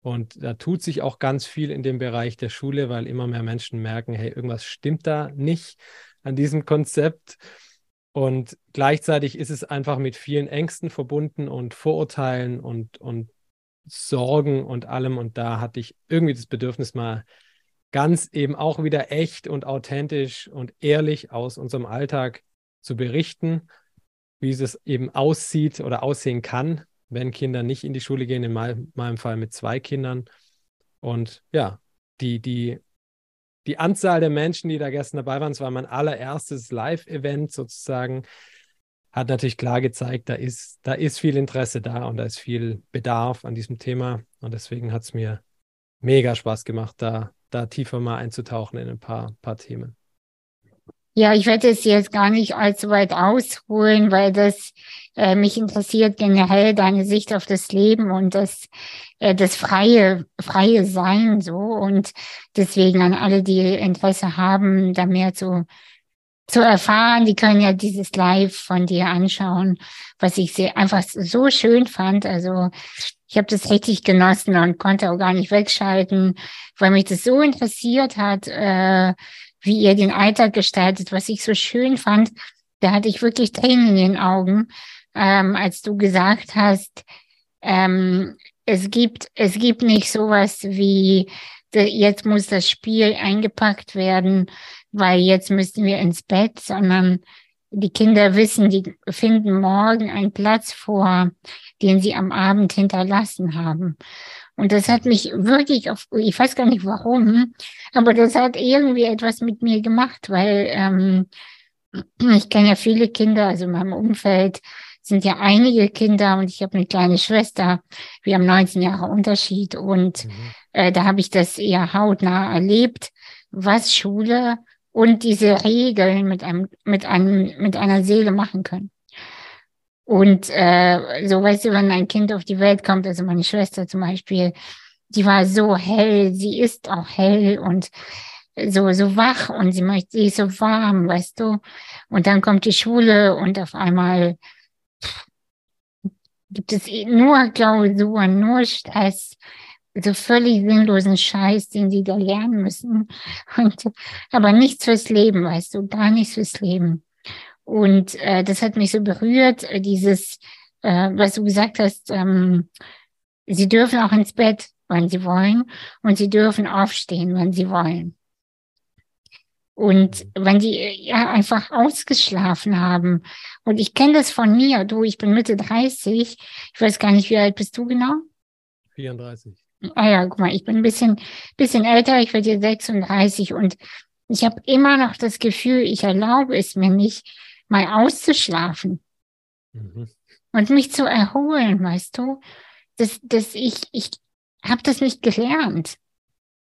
Und da tut sich auch ganz viel in dem Bereich der Schule, weil immer mehr Menschen merken, hey, irgendwas stimmt da nicht an diesem Konzept. Und gleichzeitig ist es einfach mit vielen Ängsten verbunden und Vorurteilen und, und Sorgen und allem. Und da hatte ich irgendwie das Bedürfnis, mal ganz eben auch wieder echt und authentisch und ehrlich aus unserem Alltag zu berichten, wie es eben aussieht oder aussehen kann, wenn Kinder nicht in die Schule gehen, in meinem Fall mit zwei Kindern. Und ja, die, die, die Anzahl der Menschen, die da gestern dabei waren, es war mein allererstes Live-Event sozusagen, hat natürlich klar gezeigt, da ist, da ist viel Interesse da und da ist viel Bedarf an diesem Thema. Und deswegen hat es mir mega Spaß gemacht, da da tiefer mal einzutauchen in ein paar, paar Themen. Ja, ich werde es jetzt gar nicht allzu weit ausholen, weil das äh, mich interessiert generell deine Sicht auf das Leben und das, äh, das freie, freie Sein so. Und deswegen an alle, die Interesse haben, da mehr zu, zu erfahren, die können ja dieses Live von dir anschauen, was ich sehr einfach so schön fand. Also ich habe das richtig genossen und konnte auch gar nicht wegschalten, weil mich das so interessiert hat, äh, wie ihr den Alltag gestaltet, was ich so schön fand. Da hatte ich wirklich Tränen in den Augen, ähm, als du gesagt hast, ähm, es gibt, es gibt nicht sowas wie, jetzt muss das Spiel eingepackt werden, weil jetzt müssen wir ins Bett, sondern die Kinder wissen, die finden morgen einen Platz vor, den sie am Abend hinterlassen haben. Und das hat mich wirklich auf, ich weiß gar nicht warum, aber das hat irgendwie etwas mit mir gemacht, weil ähm, ich kenne ja viele Kinder, also in meinem Umfeld sind ja einige Kinder und ich habe eine kleine Schwester. Wir haben 19 Jahre Unterschied und mhm. äh, da habe ich das eher hautnah erlebt, was Schule und diese Regeln mit einem, mit einem, mit einer Seele machen können. Und äh, so weißt du, wenn ein Kind auf die Welt kommt, also meine Schwester zum Beispiel, die war so hell, sie ist auch hell und so, so wach und sie möchte, sie ist so warm, weißt du. Und dann kommt die Schule und auf einmal gibt es nur Klausuren, nur Stress so völlig sinnlosen Scheiß, den sie da lernen müssen. Und, aber nichts fürs Leben, weißt du, gar nichts fürs Leben. Und äh, das hat mich so berührt, äh, dieses, äh, was du gesagt hast, ähm, sie dürfen auch ins Bett, wann sie wollen, und sie dürfen aufstehen, wann sie wollen. Und wenn die ja einfach ausgeschlafen haben. Und ich kenne das von mir, du, ich bin Mitte 30, ich weiß gar nicht, wie alt bist du genau? 34. Ah ja, guck mal, ich bin ein bisschen, bisschen älter, ich werde jetzt 36 und ich habe immer noch das Gefühl, ich erlaube es mir nicht, mal auszuschlafen mhm. und mich zu erholen, weißt du? Das, das ich, ich habe das nicht gelernt.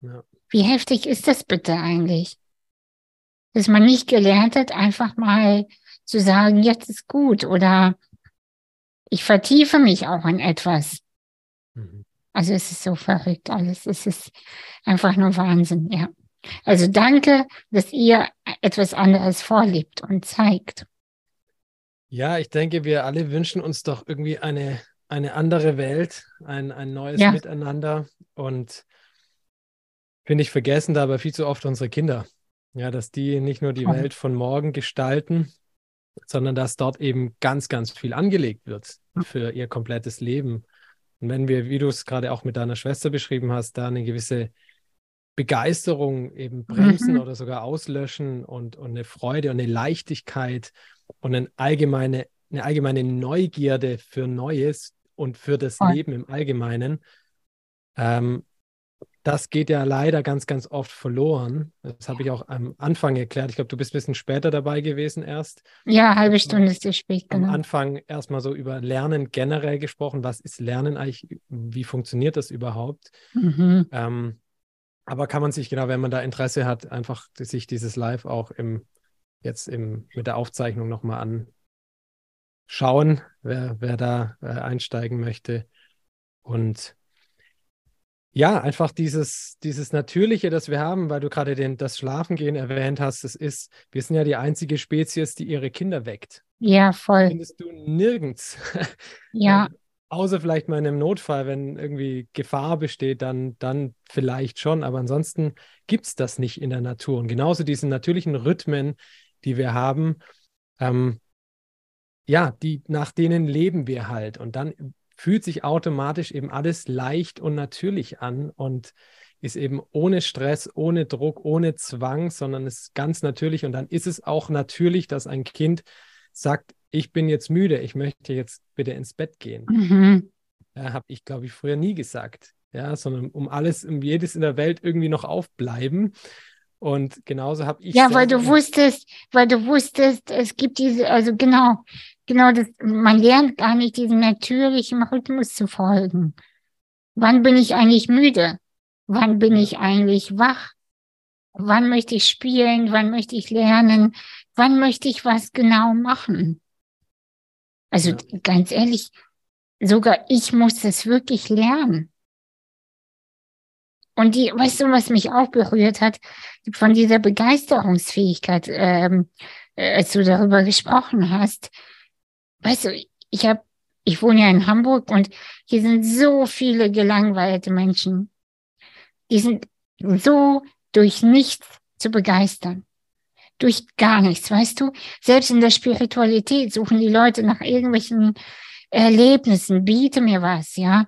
Ja. Wie heftig ist das bitte eigentlich? Dass man nicht gelernt hat, einfach mal zu sagen, jetzt ist gut oder ich vertiefe mich auch in etwas. Mhm. Also es ist so verrückt alles. Es ist einfach nur Wahnsinn, ja. Also danke, dass ihr etwas anderes vorlebt und zeigt. Ja, ich denke, wir alle wünschen uns doch irgendwie eine, eine andere Welt, ein, ein neues Ja. Miteinander. Und finde ich, vergessen dabei viel zu oft unsere Kinder. Ja, dass die nicht nur die Voll. Welt von morgen gestalten, sondern dass dort eben ganz, ganz viel angelegt wird für ihr komplettes Leben. Und wenn wir, wie du es gerade auch mit deiner Schwester beschrieben hast, da eine gewisse Begeisterung eben bremsen Mhm. oder sogar auslöschen und, und eine Freude und eine Leichtigkeit und eine allgemeine, eine allgemeine Neugierde für Neues und für das Voll. Leben im Allgemeinen, ähm, das geht ja leider ganz, ganz oft verloren. Das habe ich auch am Anfang erklärt. Ich glaube, du bist ein bisschen später dabei gewesen erst. Ja, halbe Stunde ist zu spät, Am genau. Anfang erstmal so über Lernen generell gesprochen. Was ist Lernen eigentlich? Wie funktioniert das überhaupt? Mhm. Ähm, aber kann man sich, genau, wenn man da Interesse hat, einfach sich dieses Live auch im, jetzt im, mit der Aufzeichnung nochmal anschauen, wer, wer da äh, einsteigen möchte. Und ja, einfach dieses, dieses Natürliche, das wir haben, weil du gerade den, das Schlafengehen erwähnt hast, das ist, wir sind ja die einzige Spezies, die ihre Kinder weckt. Ja, voll. Findest du nirgends. Ja, Ähm, Außer vielleicht mal in einem Notfall, wenn irgendwie Gefahr besteht, dann, dann vielleicht schon. Aber ansonsten gibt es das nicht in der Natur. Und genauso diese natürlichen Rhythmen, die wir haben, ähm, ja, die, nach denen leben wir halt. Und dann fühlt sich automatisch eben alles leicht und natürlich an und ist eben ohne Stress, ohne Druck, ohne Zwang, sondern ist ganz natürlich. Und dann ist es auch natürlich, dass ein Kind sagt, ich bin jetzt müde, ich möchte jetzt bitte ins Bett gehen. mhm. Ja, habe ich, glaube ich, früher nie gesagt. Ja, sondern um alles, um jedes in der Welt irgendwie noch aufbleiben. Und genauso habe ich. Ja, weil du wusstest, weil du wusstest, es gibt diese, also genau, genau das, man lernt gar nicht diesem natürlichen Rhythmus zu folgen. Wann bin ich eigentlich müde? Wann bin ich eigentlich wach? Wann möchte ich spielen? Wann möchte ich lernen? Wann möchte ich was genau machen? Also Ja. ganz ehrlich, sogar ich muss das wirklich lernen. Und die, weißt du, was mich auch berührt hat, von dieser Begeisterungsfähigkeit, ähm, äh, als du darüber gesprochen hast. Weißt du, ich habe, ich wohne ja in Hamburg und hier sind so viele gelangweilte Menschen. Die sind so durch nichts zu begeistern. Durch gar nichts, weißt du? Selbst in der Spiritualität suchen die Leute nach irgendwelchen Erlebnissen, biete mir was, ja.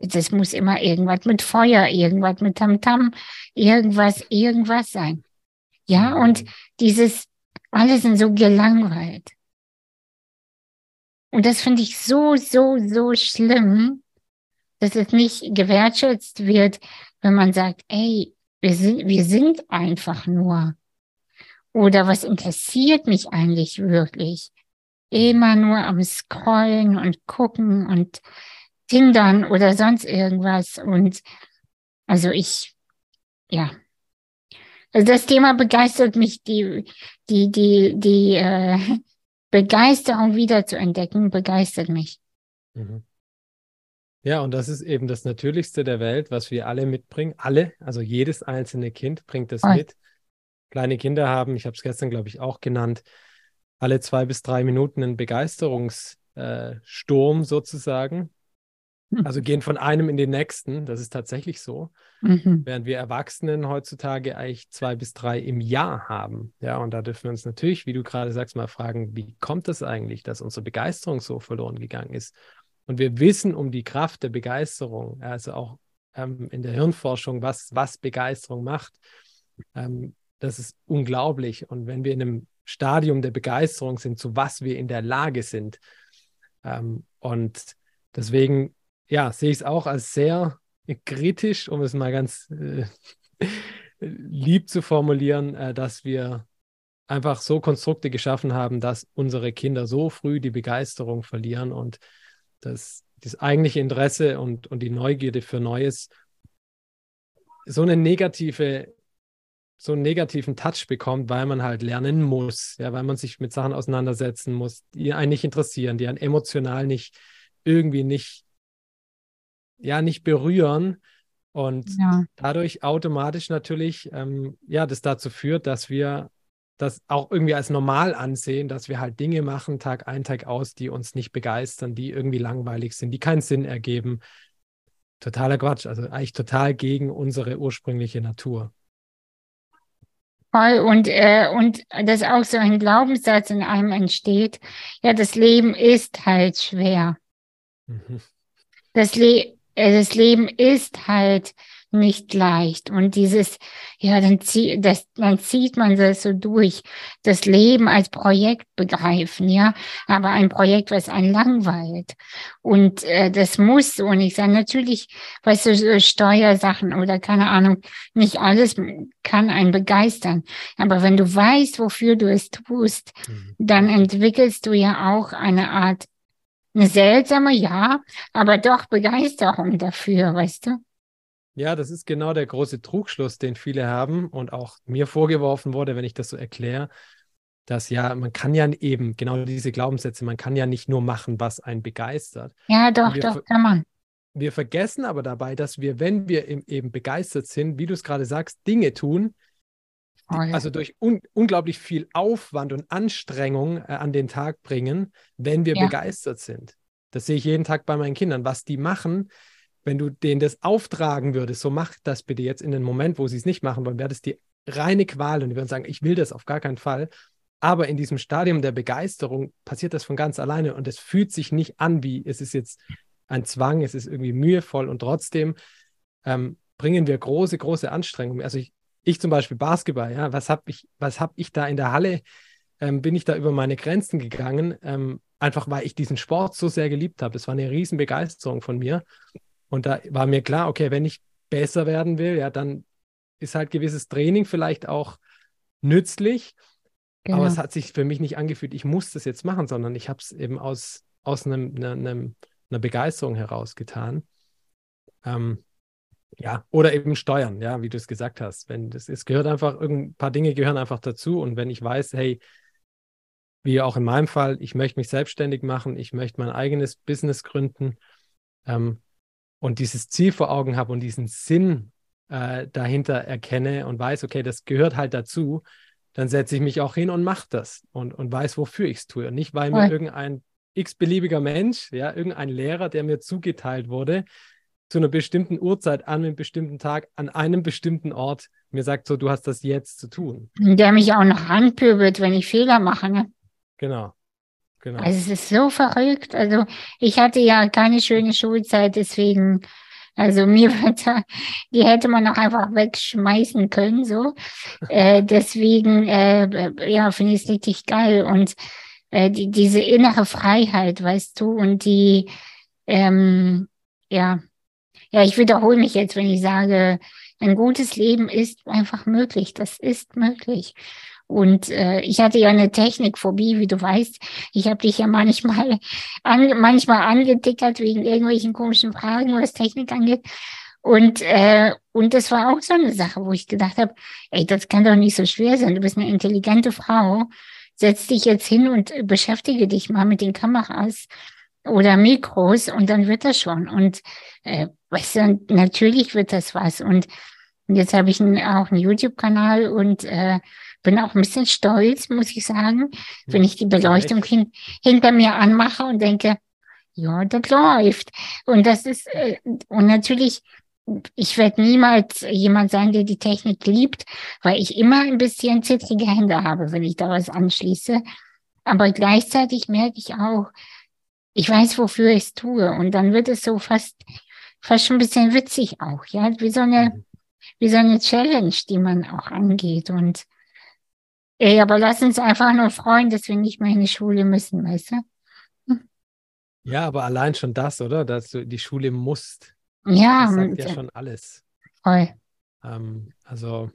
Das muss immer irgendwas mit Feuer, irgendwas mit Tamtam, irgendwas, irgendwas sein. Ja, und dieses, alle sind so gelangweilt. Und das finde ich so, so, so schlimm, dass es nicht gewertschätzt wird, wenn man sagt, ey, wir sind, wir sind einfach nur. Oder was interessiert mich eigentlich wirklich? Immer nur am Scrollen und gucken und Tindern oder sonst irgendwas. Und also ich, ja. Also das Thema begeistert mich, die, die, die, die äh, Begeisterung wieder zu entdecken, begeistert mich. Mhm. Ja, und das ist eben das Natürlichste der Welt, was wir alle mitbringen. Alle, also jedes einzelne Kind bringt das Voll. mit. Kleine Kinder haben, ich habe es gestern, glaube ich, auch genannt, alle zwei bis drei Minuten einen Begeisterungssturm sozusagen. Also gehen von einem in den nächsten. Das ist tatsächlich so. Mhm. Während wir Erwachsenen heutzutage eigentlich zwei bis drei im Jahr haben. Ja, und da dürfen wir uns natürlich, wie du gerade sagst, mal fragen, wie kommt es eigentlich, dass unsere Begeisterung so verloren gegangen ist? Und wir wissen um die Kraft der Begeisterung, also auch ähm, in der Hirnforschung, was, was Begeisterung macht. Ähm, das ist unglaublich. Und wenn wir in einem Stadium der Begeisterung sind, zu was wir in der Lage sind. Ähm, und deswegen, ja, sehe ich es auch als sehr kritisch, um es mal ganz äh, lieb zu formulieren, äh, dass wir einfach so Konstrukte geschaffen haben, dass unsere Kinder so früh die Begeisterung verlieren und das, das eigentliche Interesse und, und die Neugierde für Neues so eine negative so einen negativen Touch bekommt, weil man halt lernen muss, ja, weil man sich mit Sachen auseinandersetzen muss, die einen nicht interessieren, die einen emotional nicht irgendwie nicht, ja, nicht berühren und ja. dadurch automatisch natürlich, ähm, ja, das dazu führt, dass wir das auch irgendwie als normal ansehen, dass wir halt Dinge machen, Tag ein, Tag aus, die uns nicht begeistern, die irgendwie langweilig sind, die keinen Sinn ergeben. Totaler Quatsch, also eigentlich total gegen unsere ursprüngliche Natur. Voll und, äh, und dass auch so ein Glaubenssatz in einem entsteht, ja, das Leben ist halt schwer. Mhm. Das, Le äh, das Leben ist halt nicht leicht. Und dieses, ja, dann, zieh, das, dann zieht man das so durch, das Leben als Projekt begreifen, ja, aber ein Projekt, was einen langweilt. Und äh, das muss so nicht sein. Natürlich, weißt du, so Steuersachen oder keine Ahnung, nicht alles kann einen begeistern. Aber wenn du weißt, wofür du es tust, mhm. dann entwickelst du ja auch eine Art eine seltsame, ja, aber doch Begeisterung dafür, weißt du? Ja, das ist genau der große Trugschluss, den viele haben und auch mir vorgeworfen wurde, wenn ich das so erkläre, dass ja, man kann ja eben, genau diese Glaubenssätze, man kann ja nicht nur machen, was einen begeistert. Ja, doch, doch, kann man. Wir vergessen aber dabei, dass wir, wenn wir eben begeistert sind, wie du es gerade sagst, Dinge tun, oh, ja. also durch un unglaublich viel Aufwand und Anstrengung äh, an den Tag bringen, wenn wir ja. begeistert sind. Das sehe ich jeden Tag bei meinen Kindern. Was die machen, wenn du denen das auftragen würdest, so mach das bitte jetzt in den Moment, wo sie es nicht machen wollen, wäre das die reine Qual und die würden sagen, ich will das auf gar keinen Fall. Aber in diesem Stadium der Begeisterung passiert das von ganz alleine und es fühlt sich nicht an, wie es ist jetzt ein Zwang, es ist irgendwie mühevoll und trotzdem ähm, bringen wir große, große Anstrengungen. Also ich, ich zum Beispiel Basketball, ja, was habe ich, was habe ich da in der Halle, ähm, bin ich da über meine Grenzen gegangen, ähm, einfach weil ich diesen Sport so sehr geliebt habe. Das war eine riesen Begeisterung von mir. Und da war mir klar, okay, wenn ich besser werden will, ja, dann ist halt gewisses Training vielleicht auch nützlich. Genau. Aber es hat sich für mich nicht angefühlt, ich muss das jetzt machen, sondern ich habe es eben aus, aus einem, einer, einer Begeisterung heraus getan. Ähm, ja, oder eben steuern, ja, wie du es gesagt hast. Wenn das, es gehört einfach, ein paar Dinge gehören einfach dazu. Und wenn ich weiß, hey, wie auch in meinem Fall, ich möchte mich selbstständig machen, ich möchte mein eigenes Business gründen, ähm, und dieses Ziel vor Augen habe und diesen Sinn äh, dahinter erkenne und weiß, okay, das gehört halt dazu, dann setze ich mich auch hin und mache das und, und weiß, wofür ich es tue. Und nicht, weil mir irgendein x-beliebiger Mensch, ja, irgendein Lehrer, der mir zugeteilt wurde, zu einer bestimmten Uhrzeit an einem bestimmten Tag an einem bestimmten Ort mir sagt, so, du hast das jetzt zu tun. Der mich auch noch anpöbelt, wenn ich Fehler mache. Ne? Genau. Genau. Also es ist so verrückt. Also ich hatte ja keine schöne Schulzeit, deswegen, also mir wird die hätte man auch einfach wegschmeißen können, so. äh, deswegen, äh, ja, finde ich es richtig geil. Und äh, die, diese innere Freiheit, weißt du, und die, ähm, ja, ja, ich wiederhole mich jetzt, wenn ich sage, ein gutes Leben ist einfach möglich. Das ist möglich. Und äh, ich hatte ja eine Technikphobie, wie du weißt. Ich habe dich ja manchmal, an, manchmal angetickert wegen irgendwelchen komischen Fragen, was Technik angeht. Und, äh, und das war auch so eine Sache, wo ich gedacht habe, ey, das kann doch nicht so schwer sein. Du bist eine intelligente Frau. Setz dich jetzt hin und beschäftige dich mal mit den Kameras oder Mikros und dann wird das schon. Und äh, weißt du, natürlich wird das was. Und jetzt habe ich ein, auch einen YouTube-Kanal und äh, bin auch ein bisschen stolz, muss ich sagen, wenn ich die Beleuchtung hin, hinter mir anmache und denke, ja, das läuft. Und das ist, äh, und natürlich, ich werde niemals jemand sein, der die Technik liebt, weil ich immer ein bisschen zittrige Hände habe, wenn ich da was anschließe. Aber gleichzeitig merke ich auch, ich weiß, wofür ich es tue. Und dann wird es so fast, fast schon ein bisschen witzig auch, ja, wie so eine, mhm. wie so eine Challenge, die man auch angeht. Und Ey, aber lass uns einfach nur freuen, dass wir nicht mehr in die Schule müssen, weißt du? Ja, aber allein schon das, oder? Dass du die Schule musst. Ja. Das sagt ja schon alles. Voll. Ähm, also,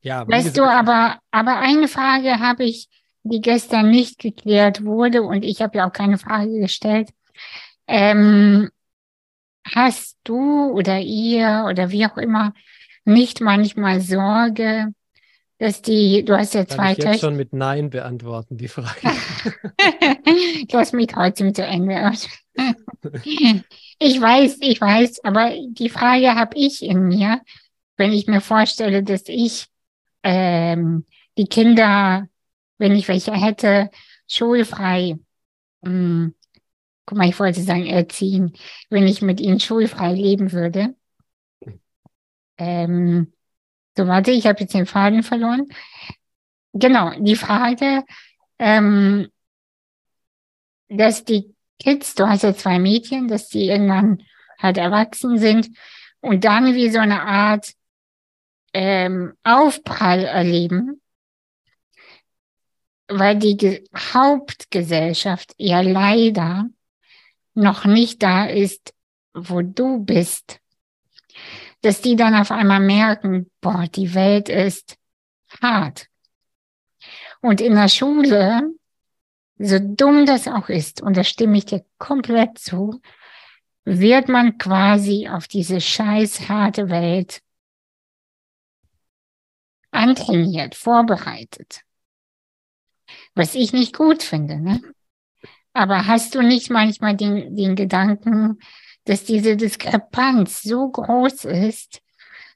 ja. Weißt du, aber, aber eine Frage habe ich, die gestern nicht geklärt wurde und ich habe ja auch keine Frage gestellt. Ähm, hast du oder ihr oder wie auch immer nicht manchmal Sorge, dass die, du hast ja Kann zwei ich jetzt Töchter. schon mit Nein beantworten, die Frage. du hast mich trotzdem zu Ende. ich weiß, ich weiß, aber die Frage habe ich in mir, wenn ich mir vorstelle, dass ich ähm, die Kinder, wenn ich welche hätte, schulfrei, mh, guck mal, ich wollte sagen erziehen, wenn ich mit ihnen schulfrei leben würde. Ähm, so, warte, ich habe jetzt den Faden verloren. Genau, die Frage, ähm, dass die Kids, du hast ja zwei Mädchen, dass die irgendwann halt erwachsen sind und dann wie so eine Art ähm, Aufprall erleben, weil die Ge Hauptgesellschaft ja leider noch nicht da ist, wo du bist, dass die dann auf einmal merken, boah, die Welt ist hart. Und in der Schule, so dumm das auch ist, und da stimme ich dir komplett zu, wird man quasi auf diese scheiß harte Welt antrainiert, vorbereitet. Was ich nicht gut finde, ne? Aber hast du nicht manchmal den, den Gedanken, dass diese Diskrepanz so groß ist,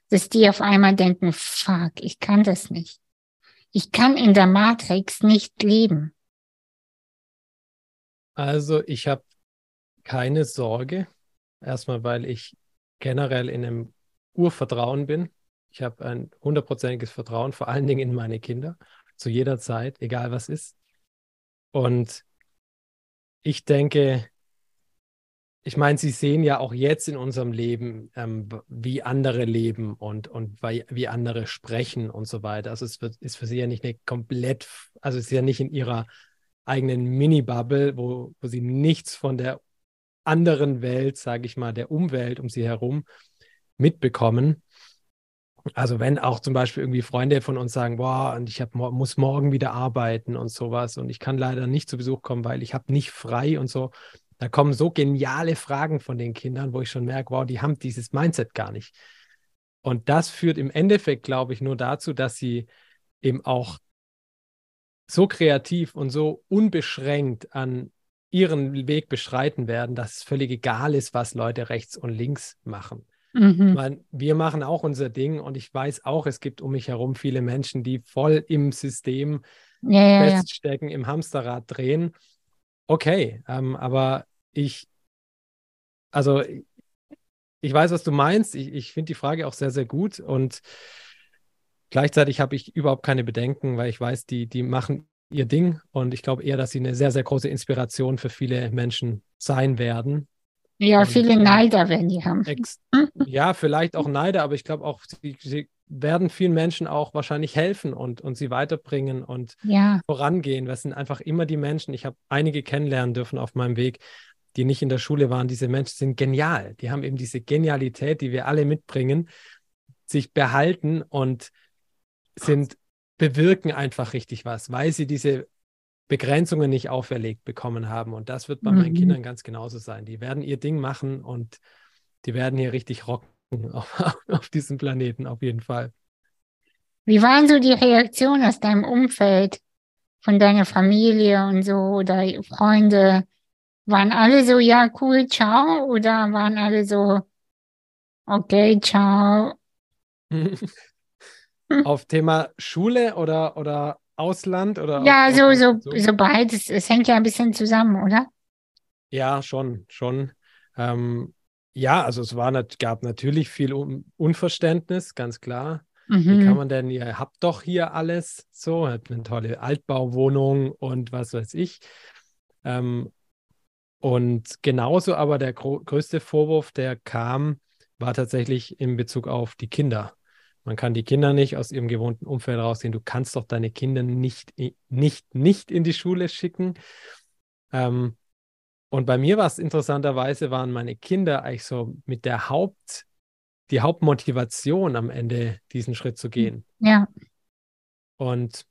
dass die auf einmal denken, fuck, ich kann das nicht. Ich kann in der Matrix nicht leben. Also ich habe keine Sorge. Erstmal, weil ich generell in einem Urvertrauen bin. Ich habe ein hundertprozentiges Vertrauen, vor allen Dingen in meine Kinder, zu jeder Zeit, egal was ist. Und ich denke, ich meine, Sie sehen ja auch jetzt in unserem Leben, ähm, wie andere leben und, und wie, andere sprechen und so weiter. Also es wird, ist für Sie ja nicht eine komplett, also es ist ja nicht in Ihrer eigenen Mini-Bubble, wo, wo Sie nichts von der anderen Welt, sage ich mal, der Umwelt um Sie herum mitbekommen. Also wenn auch zum Beispiel irgendwie Freunde von uns sagen, boah, und ich hab, muss morgen wieder arbeiten und sowas und ich kann leider nicht zu Besuch kommen, weil ich habe nicht frei und so. Da kommen so geniale Fragen von den Kindern, wo ich schon merke, wow, die haben dieses Mindset gar nicht. Und das führt im Endeffekt, glaube ich, nur dazu, dass sie eben auch so kreativ und so unbeschränkt an ihren Weg beschreiten werden, dass es völlig egal ist, was Leute rechts und links machen. Mhm. Ich meine, wir machen auch unser Ding und ich weiß auch, es gibt um mich herum viele Menschen, die voll im System Ja, ja, ja. feststecken, im Hamsterrad drehen. Okay, ähm, aber ich, also ich weiß, was du meinst. Ich, ich finde die Frage auch sehr, sehr gut und gleichzeitig habe ich überhaupt keine Bedenken, weil ich weiß, die, die machen ihr Ding und ich glaube eher, dass sie eine sehr, sehr große Inspiration für viele Menschen sein werden. Ja, Und, viele Neider werden die haben. Ex ja, vielleicht auch Neider, aber ich glaube auch, sie, sie werden vielen Menschen auch wahrscheinlich helfen und, und sie weiterbringen und Ja, vorangehen. Das sind einfach immer die Menschen. Ich habe einige kennenlernen dürfen auf meinem Weg, die nicht in der Schule waren. Diese Menschen sind genial. Die haben eben diese Genialität, die wir alle mitbringen, sich behalten und sind, bewirken einfach richtig was, weil sie diese Begrenzungen nicht auferlegt bekommen haben. Und das wird bei meinen Mhm. Kindern ganz genauso sein. Die werden ihr Ding machen und die werden hier richtig rocken auf, auf diesem Planeten, auf jeden Fall. Wie waren so die Reaktionen aus deinem Umfeld, von deiner Familie und so oder Freunde? Waren alle so, ja, cool, ciao? Oder waren alle so, okay, ciao? Auf Thema Schule oder, oder Ausland oder Ja, auf, so, so, so beides. Es hängt ja ein bisschen zusammen, oder? Ja, schon, schon. Ähm, ja, also es war, gab natürlich viel Un Unverständnis, ganz klar. Wie kann Mhm. man denn, ihr habt doch hier alles so, habt eine tolle Altbauwohnung und was weiß ich. Ähm, und genauso aber der größte Vorwurf, der kam, war tatsächlich in Bezug auf die Kinder. Man kann die Kinder nicht aus ihrem gewohnten Umfeld rausziehen. Du kannst doch deine Kinder nicht, nicht, nicht in die Schule schicken. Ähm, und bei mir war es interessanterweise, waren meine Kinder eigentlich so mit der Haupt, die Hauptmotivation am Ende, diesen Schritt zu gehen. Ja, Und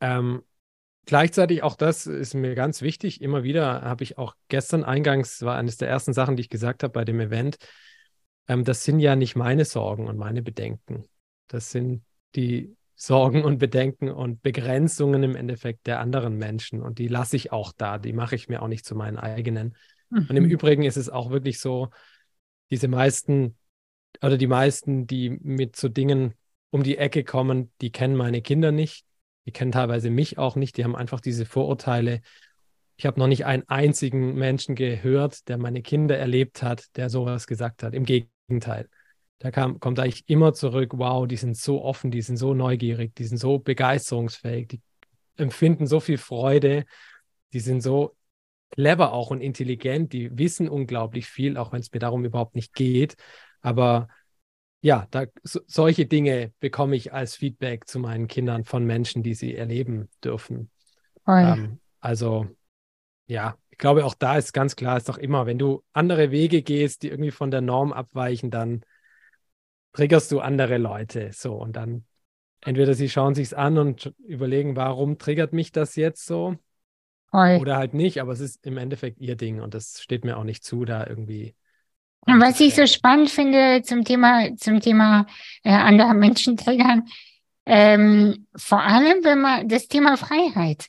ähm, gleichzeitig auch das ist mir ganz wichtig. Immer wieder habe ich auch gestern eingangs, war eines der ersten Sachen, die ich gesagt habe bei dem Event, ähm, das sind ja nicht meine Sorgen und meine Bedenken. Das sind die Sorgen und Bedenken und Begrenzungen im Endeffekt der anderen Menschen. Und die lasse ich auch da. Die mache ich mir auch nicht zu meinen eigenen. Mhm. Und im mhm. Übrigen ist es auch wirklich so, diese meisten oder die meisten, die mit so Dingen um die Ecke kommen, die kennen meine Kinder nicht. Die kennen teilweise mich auch nicht. Die haben einfach diese Vorurteile. Ich habe noch nicht einen einzigen Menschen gehört, der meine Kinder erlebt hat, der sowas gesagt hat. Im Gegenteil. Da kam, kommt eigentlich immer zurück, wow, die sind so offen, die sind so neugierig, die sind so begeisterungsfähig, die empfinden so viel Freude, die sind so clever auch und intelligent, die wissen unglaublich viel, auch wenn es mir darum überhaupt nicht geht. Aber ja, da, so, solche Dinge bekomme ich als Feedback zu meinen Kindern von Menschen, die sie erleben dürfen. Ähm, also ja, ich glaube, auch da ist ganz klar, ist doch immer, wenn du andere Wege gehst, die irgendwie von der Norm abweichen, dann triggerst du andere Leute. So, und dann entweder sie schauen sich's an und überlegen, warum triggert mich das jetzt so? Oi. Oder halt nicht, aber es ist im Endeffekt ihr Ding und das steht mir auch nicht zu, da irgendwie. Und was ich so spannend finde zum Thema, zum Thema äh, anderer Menschen triggern, ähm, vor allem wenn man das Thema Freiheit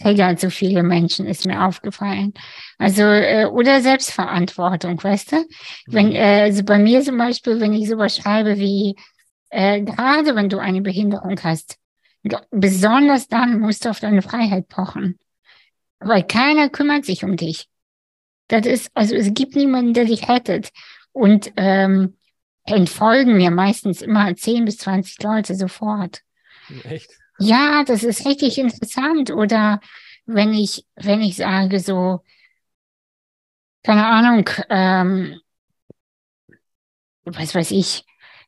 triggert so viele Menschen, ist mir aufgefallen. Also, äh, oder Selbstverantwortung, weißt du? Wenn, mhm. äh, also bei mir zum Beispiel, wenn ich sowas schreibe wie, äh, gerade wenn du eine Behinderung hast, besonders dann musst du auf deine Freiheit pochen. Weil keiner kümmert sich um dich. Das ist, also es gibt niemanden, der dich rettet. Und ähm, entfolgen mir meistens immer 10 bis 20 Leute sofort. Echt? Ja, das ist richtig interessant. Oder wenn ich, wenn ich sage so, keine Ahnung, ähm, was weiß ich,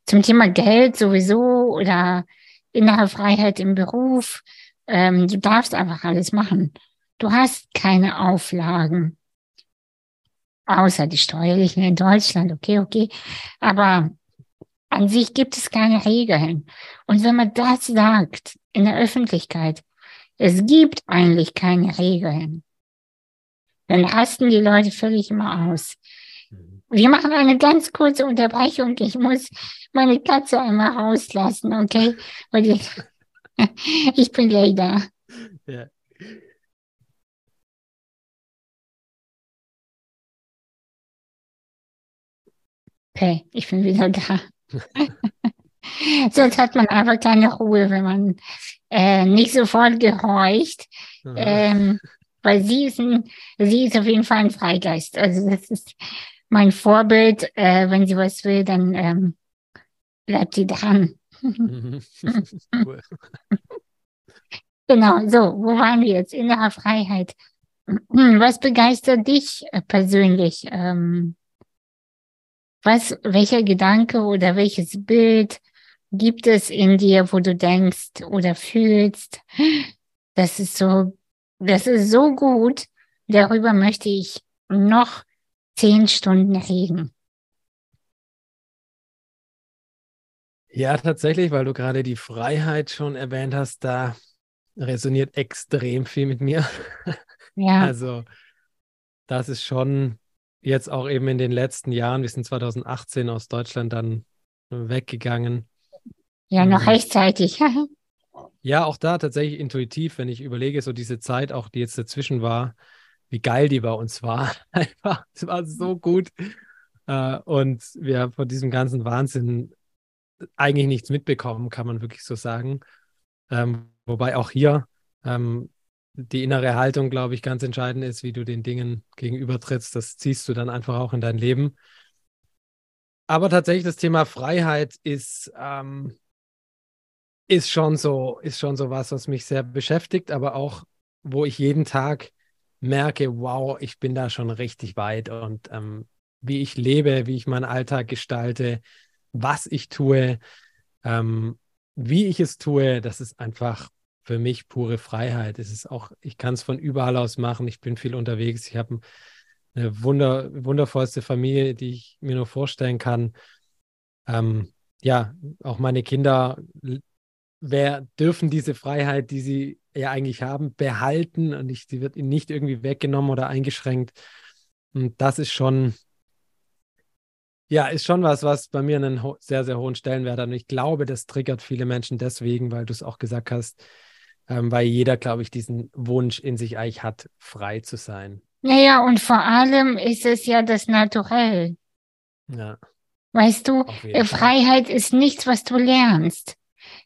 zum Thema Geld sowieso oder innere Freiheit im Beruf, ähm, du darfst einfach alles machen. Du hast keine Auflagen. Außer die steuerlichen in Deutschland, okay, okay. Aber an sich gibt es keine Regeln. Und wenn man das sagt in der Öffentlichkeit, es gibt eigentlich keine Regeln, dann rasten die Leute völlig immer aus. Mhm. Wir machen eine ganz kurze Unterbrechung. Ich muss meine Katze einmal rauslassen, okay? Weil ich, ich bin gleich da. Ja. Okay, ich bin wieder da. Sonst hat man einfach keine Ruhe, wenn man äh, nicht sofort gehorcht. Ähm, weil sie ist, ein, sie ist auf jeden Fall ein Freigeist. Also das ist mein Vorbild. Äh, wenn sie was will, dann ähm, bleibt sie dran. genau, so, wo waren wir jetzt? Innere Freiheit. Was begeistert dich persönlich? Ähm, was, welcher Gedanke oder welches Bild gibt es in dir, wo du denkst oder fühlst, das ist so, das ist so gut, darüber möchte ich noch zehn Stunden reden. Ja, tatsächlich, weil du gerade die Freiheit schon erwähnt hast, da resoniert extrem viel mit mir. Ja. Also, das ist schon jetzt auch eben in den letzten Jahren, wir sind 2018 aus Deutschland dann weggegangen. Ja, noch mhm. rechtzeitig. ja, auch da tatsächlich intuitiv, wenn ich überlege, so diese Zeit auch, die jetzt dazwischen war, wie geil die bei uns war. Einfach, es war so gut. Äh, und wir haben von diesem ganzen Wahnsinn eigentlich nichts mitbekommen, kann man wirklich so sagen. Ähm, wobei auch hier ähm, die innere Haltung, glaube ich, ganz entscheidend ist, wie du den Dingen gegenübertrittst. Das ziehst du dann einfach auch in dein Leben. Aber tatsächlich das Thema Freiheit ist, ähm, ist schon so, ist schon so was, was mich sehr beschäftigt, aber auch, wo ich jeden Tag merke, wow, ich bin da schon richtig weit und ähm, wie ich lebe, wie ich meinen Alltag gestalte, was ich tue, ähm, wie ich es tue, das ist einfach für mich pure Freiheit. Es ist auch, ich kann es von überall aus machen. Ich bin viel unterwegs. Ich habe eine wunder, wundervollste Familie, die ich mir nur vorstellen kann. Ähm, ja, auch meine Kinder wer, dürfen diese Freiheit, die sie ja eigentlich haben, behalten und ich, sie wird ihnen nicht irgendwie weggenommen oder eingeschränkt. Und das ist schon, Ja, ist schon was, was bei mir einen sehr, sehr hohen Stellenwert hat. Und ich glaube, das triggert viele Menschen deswegen, weil du es auch gesagt hast, ähm, weil jeder, glaube ich, diesen Wunsch in sich eigentlich hat, frei zu sein. Naja, und vor allem ist es ja das Naturell. Ja. Weißt du, Freiheit ist nichts, was du lernst.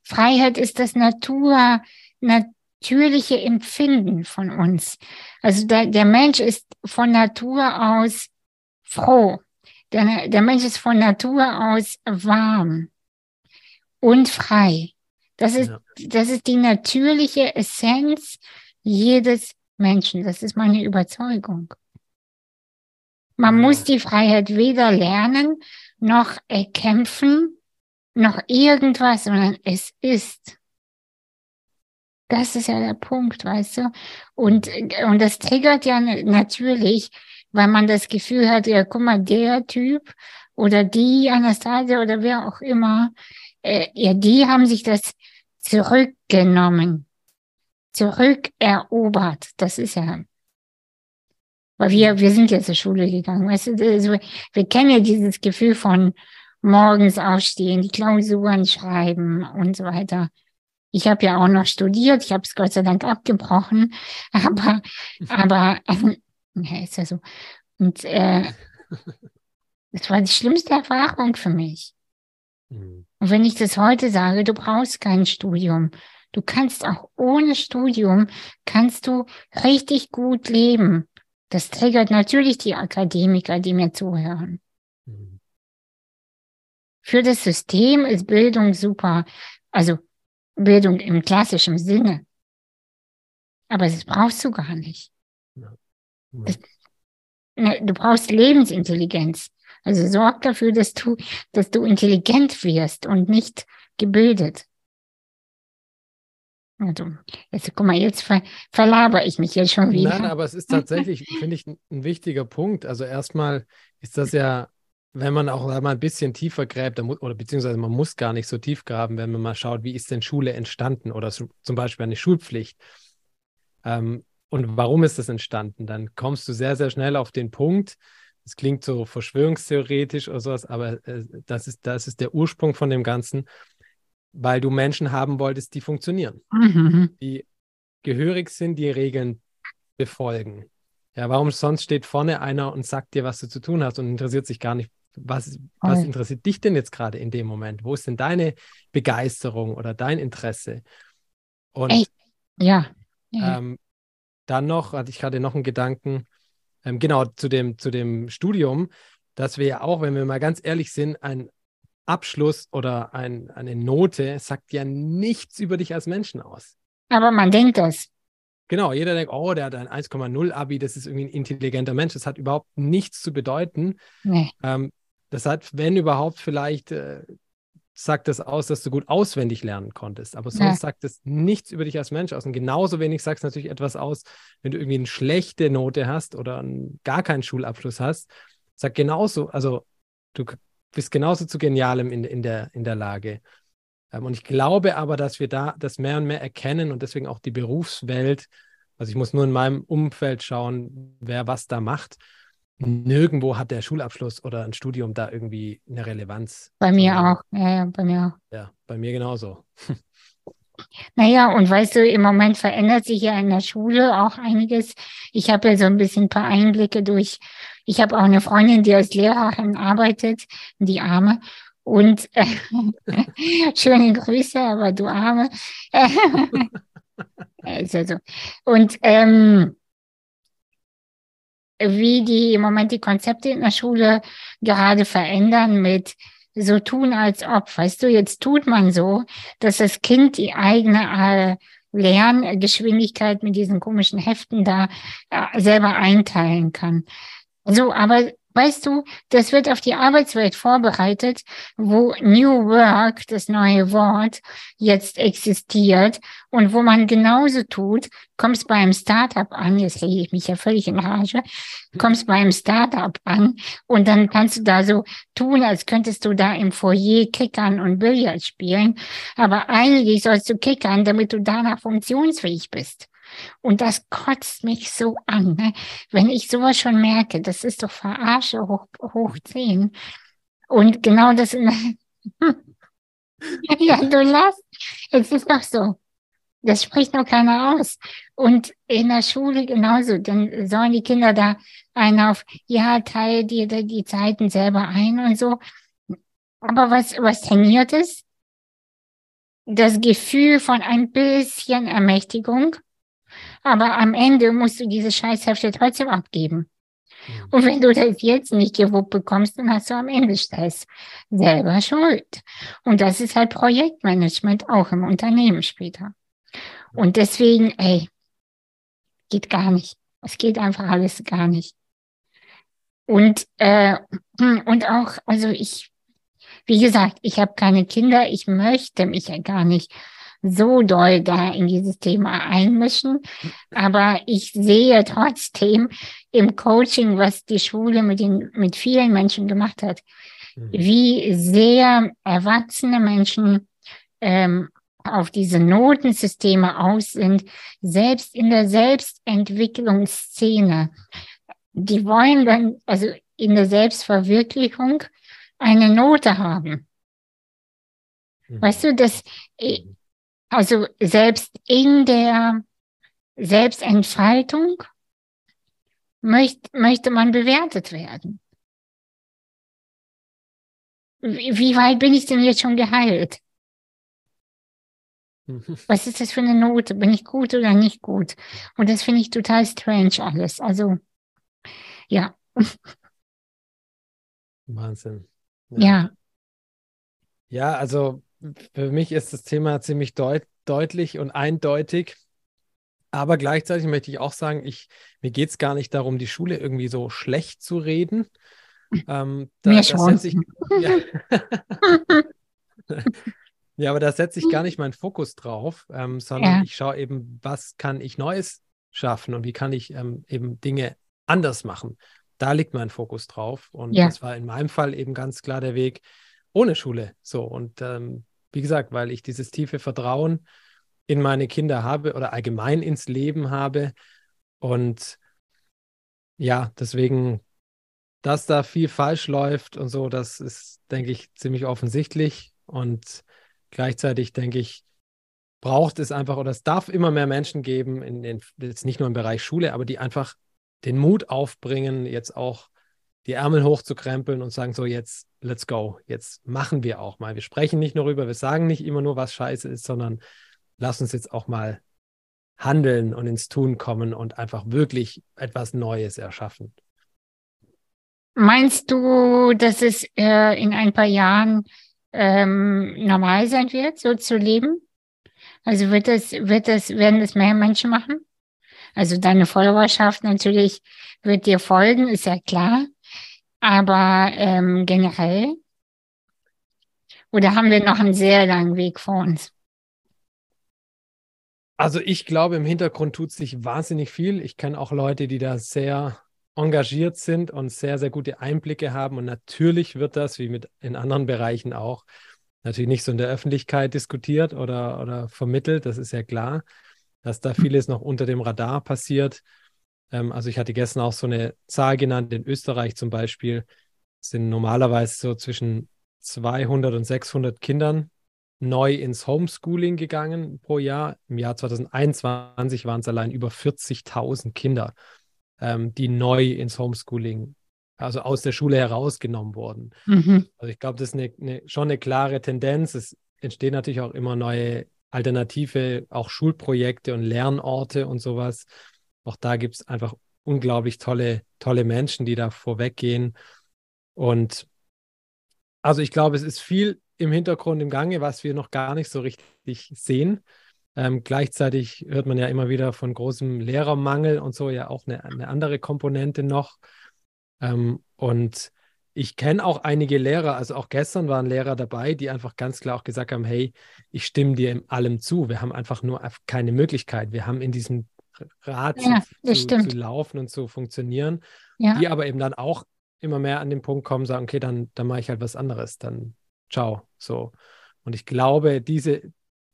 Freiheit ist das Natur, natürliche Empfinden von uns. Also der, der Mensch ist von Natur aus froh. Der, der Mensch ist von Natur aus warm und frei. Das ist, ja. das ist die natürliche Essenz jedes Menschen. Das ist meine Überzeugung. Man muss die Freiheit weder lernen, noch erkämpfen, noch irgendwas, sondern es ist. Das ist ja der Punkt, weißt du? Und, und das triggert ja natürlich, weil man das Gefühl hat, ja, guck mal, der Typ oder die Anastasia oder wer auch immer, äh, ja, die haben sich das zurückgenommen, zurückerobert. Das ist ja, weil wir, wir sind ja zur Schule gegangen, weißt du, also, wir kennen ja dieses Gefühl von morgens aufstehen, die Klausuren schreiben und so weiter. Ich habe ja auch noch studiert, ich habe es Gott sei Dank abgebrochen, aber, aber äh, ja, ist ja so. Und äh, das war die schlimmste Erfahrung für mich. Mhm. Und wenn ich das heute sage, du brauchst kein Studium. Du kannst auch ohne Studium, kannst du richtig gut leben. Das triggert natürlich die Akademiker, die mir zuhören. Für das System ist Bildung super. Also Bildung im klassischen Sinne. Aber das brauchst du gar nicht. Ja. Das, ne, du brauchst Lebensintelligenz. Also sorg dafür, dass du, dass du intelligent wirst und nicht gebildet. Also, jetzt, guck mal, jetzt ver verlaber ich mich jetzt schon wieder. Nein, aber es ist tatsächlich, finde ich, ein wichtiger Punkt. Also erstmal ist das ja, wenn man auch mal ein bisschen tiefer gräbt, oder beziehungsweise man muss gar nicht so tief graben, wenn man mal schaut, wie ist denn Schule entstanden oder so, zum Beispiel eine Schulpflicht. Ähm, und warum ist das entstanden? Dann kommst du sehr, sehr schnell auf den Punkt, es klingt so verschwörungstheoretisch oder sowas, aber äh, das, ist, das ist der Ursprung von dem Ganzen, weil du Menschen haben wolltest, die funktionieren, mhm. die gehörig sind, die Regeln befolgen. Ja, warum sonst steht vorne einer und sagt dir, was du zu tun hast und interessiert sich gar nicht, was, was interessiert dich denn jetzt gerade in dem Moment? Wo ist denn deine Begeisterung oder dein Interesse? Und Ey, ja. Ähm, dann noch, hatte ich gerade noch einen Gedanken, ähm, genau, zu dem, zu dem Studium, dass wir ja auch, wenn wir mal ganz ehrlich sind, ein Abschluss oder ein, eine Note sagt ja nichts über dich als Menschen aus. Aber man denkt das. Genau, jeder denkt, oh, der hat ein 1,0 Abi, das ist irgendwie ein intelligenter Mensch. Das hat überhaupt nichts zu bedeuten. Nee. Ähm, das hat, wenn überhaupt, vielleicht äh, sagt das aus, dass du gut auswendig lernen konntest. Aber sonst ja. sagt es nichts über dich als Mensch aus. Und genauso wenig sagt es natürlich etwas aus, wenn du irgendwie eine schlechte Note hast oder einen, gar keinen Schulabschluss hast. Sagt genauso, also du bist genauso zu Genialem in, in, der, in der Lage. Ähm, und ich glaube aber, dass wir da das mehr und mehr erkennen und deswegen auch die Berufswelt, also ich muss nur in meinem Umfeld schauen, wer was da macht nirgendwo hat der Schulabschluss oder ein Studium da irgendwie eine Relevanz. Bei mir auch, ja, ja, bei mir auch. Ja, bei mir genauso. Naja, und weißt du, im Moment verändert sich ja in der Schule auch einiges. Ich habe ja so ein bisschen ein paar Einblicke durch, ich habe auch eine Freundin, die als Lehrerin arbeitet, die Arme. Und äh, schöne Grüße, aber du Arme. also, und ähm, wie die im Moment die Konzepte in der Schule gerade verändern mit so tun als ob. Weißt du, jetzt tut man so, dass das Kind die eigene äh, Lerngeschwindigkeit mit diesen komischen Heften da äh, selber einteilen kann. So, aber Weißt du, das wird auf die Arbeitswelt vorbereitet, wo New Work, das neue Wort, jetzt existiert und wo man genauso tut, kommst bei einem Startup an, jetzt rede ich mich ja völlig in Rage, kommst bei einem Startup an und dann kannst du da so tun, als könntest du da im Foyer kickern und Billard spielen, aber eigentlich sollst du kickern, damit du danach funktionsfähig bist. Und das kotzt mich so an, ne? wenn ich sowas schon merke, das ist doch Verarsche hoch, hoch 10. Und genau das, ja, du lachst, es ist doch so. Das spricht noch keiner aus. Und in der Schule genauso. Dann sollen die Kinder da einen auf, ja, teile dir die Zeiten selber ein und so. Aber was, was trainiert ist? Das Gefühl von ein bisschen Ermächtigung. Aber am Ende musst du diese Scheißhefte trotzdem abgeben. Mhm. Und wenn du das jetzt nicht gewuppt bekommst, dann hast du am Ende Stress. Selber schuld. Und das ist halt Projektmanagement auch im Unternehmen später. Und deswegen, ey, geht gar nicht. Es geht einfach alles gar nicht. Und, äh, und auch, also ich, wie gesagt, ich habe keine Kinder, ich möchte mich ja gar nicht so doll da in dieses Thema einmischen. Aber ich sehe trotzdem im Coaching, was die Schule mit, den, mit vielen Menschen gemacht hat, mhm. wie sehr erwachsene Menschen ähm, auf diese Notensysteme aus sind, selbst in der Selbstentwicklungsszene. Die wollen dann, also in der Selbstverwirklichung, eine Note haben. Mhm. Weißt du, das, äh, also selbst in der Selbstentfaltung möcht, möchte man bewertet werden. Wie, wie weit bin ich denn jetzt schon geheilt? Was ist das für eine Note? Bin ich gut oder nicht gut? Und das finde ich total strange alles. Also, ja. Wahnsinn. Ja. ja. Ja, also für mich ist das Thema ziemlich deut deutlich und eindeutig. Aber gleichzeitig möchte ich auch sagen, ich, mir geht es gar nicht darum, die Schule irgendwie so schlecht zu reden. Ähm, da, mir schon. Ich, ja. Ja, aber da setze ich gar nicht meinen Fokus drauf, ähm, sondern ja. ich schaue eben, was kann ich Neues schaffen und wie kann ich ähm, eben Dinge anders machen. Da liegt mein Fokus drauf. Und ja. das war in meinem Fall eben ganz klar der Weg ohne Schule. So. Und ähm, wie gesagt, weil ich dieses tiefe Vertrauen in meine Kinder habe oder allgemein ins Leben habe. Und ja, deswegen, dass da viel falsch läuft und so, das ist, denke ich, ziemlich offensichtlich. Und Gleichzeitig denke ich, braucht es einfach oder es darf immer mehr Menschen geben, in, in, jetzt nicht nur im Bereich Schule, aber die einfach den Mut aufbringen, jetzt auch die Ärmel hochzukrempeln und sagen, so jetzt, let's go, jetzt machen wir auch mal. Wir sprechen nicht nur darüber, wir sagen nicht immer nur, was scheiße ist, sondern lass uns jetzt auch mal handeln und ins Tun kommen und einfach wirklich etwas Neues erschaffen. Meinst du, dass es äh, in ein paar Jahren ähm, normal sein wird, so zu leben? Also wird das, wird das, werden das mehr Menschen machen? Also deine Followerschaft natürlich wird dir folgen, ist ja klar. Aber ähm, generell? Oder haben wir noch einen sehr langen Weg vor uns? Also ich glaube, im Hintergrund tut sich wahnsinnig viel. Ich kenne auch Leute, die da sehr engagiert sind und sehr, sehr gute Einblicke haben. Und natürlich wird das, wie mit in anderen Bereichen auch, natürlich nicht so in der Öffentlichkeit diskutiert oder, oder vermittelt. Das ist ja klar, dass da vieles noch unter dem Radar passiert. Ähm, also ich hatte gestern auch so eine Zahl genannt. In Österreich zum Beispiel sind normalerweise so zwischen 200 und 600 Kindern neu ins Homeschooling gegangen pro Jahr. Im Jahr 2021 waren es allein über 40.000 Kinder ähm, die neu ins Homeschooling, also aus der Schule herausgenommen wurden. Mhm. Also ich glaube, das ist eine, eine, schon eine klare Tendenz. Es entstehen natürlich auch immer neue alternative, auch Schulprojekte und Lernorte und sowas. Auch da gibt es einfach unglaublich tolle, tolle Menschen, die da vorweggehen. Und also ich glaube, es ist viel im Hintergrund im Gange, was wir noch gar nicht so richtig sehen. Ähm, gleichzeitig hört man ja immer wieder von großem Lehrermangel und so ja auch eine, eine andere Komponente noch. Ähm, und ich kenne auch einige Lehrer, also auch gestern waren Lehrer dabei, die einfach ganz klar auch gesagt haben, hey, ich stimme dir in allem zu. Wir haben einfach nur keine Möglichkeit. Wir haben in diesem Rad ja, zu, zu, laufen und zu funktionieren, ja. die aber eben dann auch immer mehr an den Punkt kommen, sagen, okay, dann, dann mache ich halt was anderes, dann ciao. So. Und ich glaube, diese,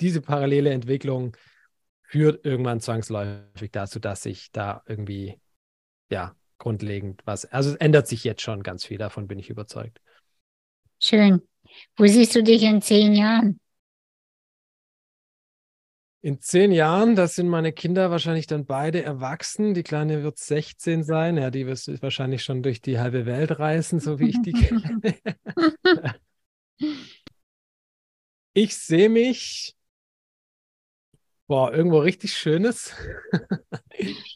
diese parallele Entwicklung führt irgendwann zwangsläufig dazu, dass sich da irgendwie, ja, grundlegend was, also es ändert sich jetzt schon ganz viel, davon bin ich überzeugt. Schön. Wo siehst du dich in zehn Jahren? In zehn Jahren, das sind meine Kinder wahrscheinlich dann beide erwachsen. Die Kleine wird 16 sein. Ja, die wird wahrscheinlich schon durch die halbe Welt reisen, so wie ich die kenne. ich sehe mich, boah, irgendwo richtig Schönes.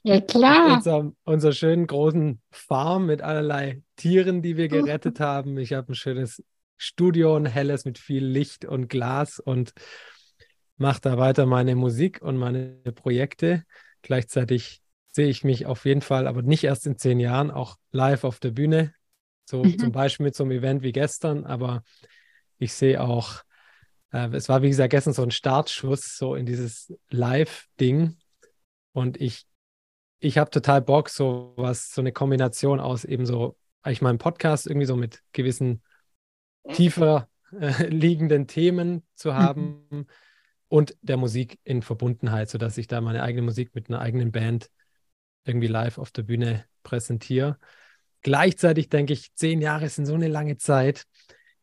Ja, klar. Unser, unserer schönen großen Farm mit allerlei Tieren, die wir gerettet haben. Ich habe ein schönes Studio, ein helles mit viel Licht und Glas und mache da weiter meine Musik und meine Projekte. Gleichzeitig sehe ich mich auf jeden Fall, aber nicht erst in zehn Jahren, auch live auf der Bühne. So mhm. zum Beispiel mit so einem Event wie gestern, aber ich sehe auch, äh, es war wie gesagt gestern so ein Startschuss so in dieses Live-Ding und ich, ich habe total Bock, so was, so eine Kombination aus eben so, ich meinen Podcast irgendwie so mit gewissen tiefer äh, liegenden Themen zu mhm. haben. Mhm und der Musik in Verbundenheit, sodass ich da meine eigene Musik mit einer eigenen Band irgendwie live auf der Bühne präsentiere. Gleichzeitig denke ich, zehn Jahre sind so eine lange Zeit.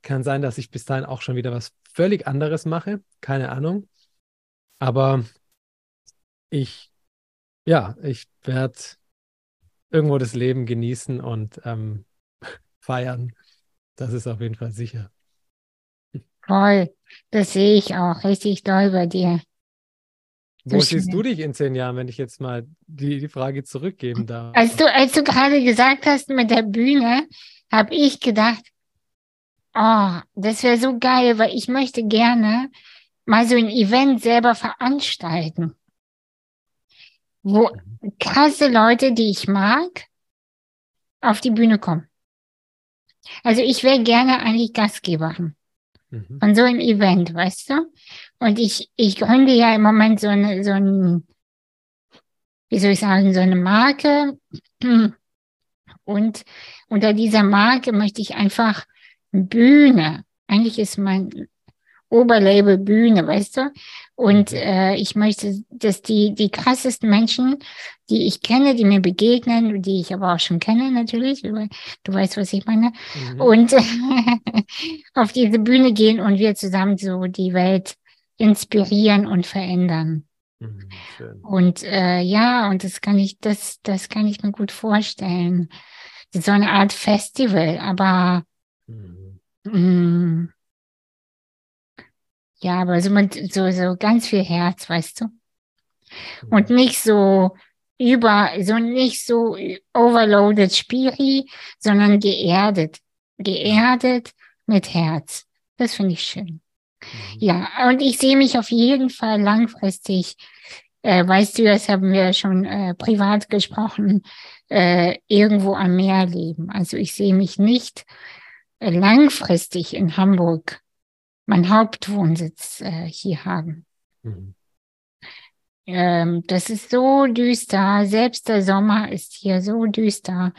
Kann sein, dass ich bis dahin auch schon wieder was völlig anderes mache. Keine Ahnung. Aber ich, ja, ich werde irgendwo das Leben genießen und ähm, feiern. Das ist auf jeden Fall sicher. Voll. Das sehe ich auch richtig doll bei dir. Wo so siehst du dich in zehn Jahren, wenn ich jetzt mal die, die Frage zurückgeben darf? Als du, als du gerade gesagt hast mit der Bühne, habe ich gedacht, oh, das wäre so geil, weil ich möchte gerne mal so ein Event selber veranstalten, wo mhm. krasse Leute, die ich mag, auf die Bühne kommen. Also ich wäre gerne eigentlich Gastgeberin mhm. von so einem Event, weißt du? Und ich, ich gründe ja im Moment so eine, so ein, wie soll ich sagen, so eine Marke. Und unter dieser Marke möchte ich einfach Bühne. Eigentlich ist mein Oberlabel Bühne, weißt du? Und mhm. äh, ich möchte, dass die, die krassesten Menschen, die ich kenne, die mir begegnen, die ich aber auch schon kenne natürlich, du weißt, was ich meine, mhm. und auf diese Bühne gehen und wir zusammen so die Welt inspirieren und verändern. Mhm, und äh, ja, und das kann ich, das, das kann ich mir gut vorstellen. So eine Art Festival, aber mhm. mh, mm, ja, aber so mit so, so ganz viel Herz, weißt du? Und nicht so über, so nicht so overloaded Spiri, sondern geerdet. Geerdet mit Herz. Das finde ich schön. Mhm. Ja, und ich sehe mich auf jeden Fall langfristig, äh, weißt du, das haben wir schon äh, privat gesprochen, äh, irgendwo am Meer leben. Also ich sehe mich nicht äh, langfristig in Hamburg mein Hauptwohnsitz äh, hier haben. Mhm. Ähm, das ist so düster. Selbst der Sommer ist hier so düster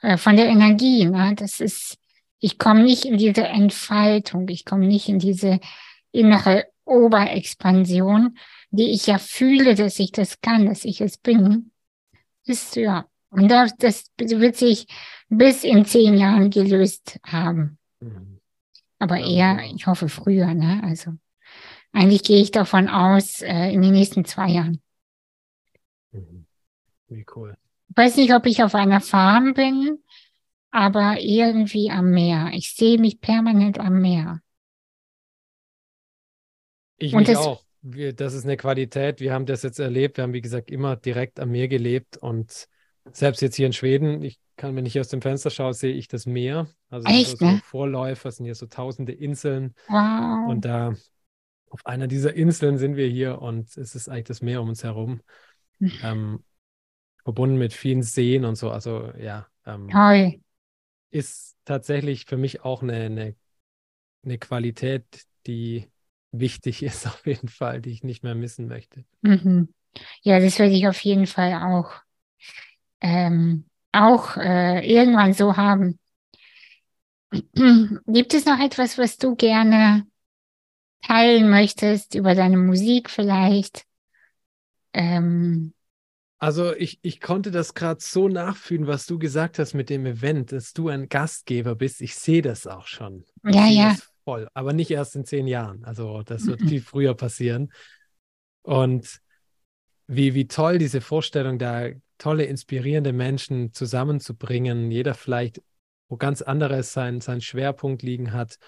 äh, von der Energie. Ne? Das ist, ich komme nicht in diese Entfaltung. Ich komme nicht in diese innere Oberexpansion, die ich ja fühle, dass ich das kann, dass ich es bin. Ist ja. Und das, das wird sich bis in zehn Jahren gelöst haben. Mhm. Aber eher, ich hoffe früher, ne? Also eigentlich gehe ich davon aus, äh, in den nächsten zwei Jahren. Mhm. Wie cool. Ich weiß nicht, ob ich auf einer Farm bin, aber irgendwie am Meer. Ich sehe mich permanent am Meer. Ich Und mich auch. Wir, das ist eine Qualität. Wir haben das jetzt erlebt. Wir haben, wie gesagt, immer direkt am Meer gelebt und selbst jetzt hier in Schweden, ich kann, wenn ich aus dem Fenster schaue, sehe ich das Meer. Also Echt, so, ne? Vorläufer sind hier so tausende Inseln. Wow. Und da auf einer dieser Inseln sind wir hier und es ist eigentlich das Meer um uns herum. Mhm. Ähm, verbunden mit vielen Seen und so. Also ja. Ähm, Hi. Ist tatsächlich für mich auch eine, eine, eine Qualität, die wichtig ist auf jeden Fall, die ich nicht mehr missen möchte. Mhm. Ja, das werde ich auf jeden Fall auch ähm, auch äh, irgendwann so haben. Gibt es noch etwas, was du gerne teilen möchtest über deine Musik vielleicht? Ähm, Also ich, ich konnte das gerade so nachfühlen, was du gesagt hast mit dem Event, dass du ein Gastgeber bist. Ich sehe das auch schon. Ich ja, ja. voll, aber nicht erst in zehn Jahren. Also das wird mhm. viel früher passieren. Und wie, wie toll diese Vorstellung, da tolle, inspirierende Menschen zusammenzubringen, jeder vielleicht wo ganz anderes sein, sein Schwerpunkt liegen hat,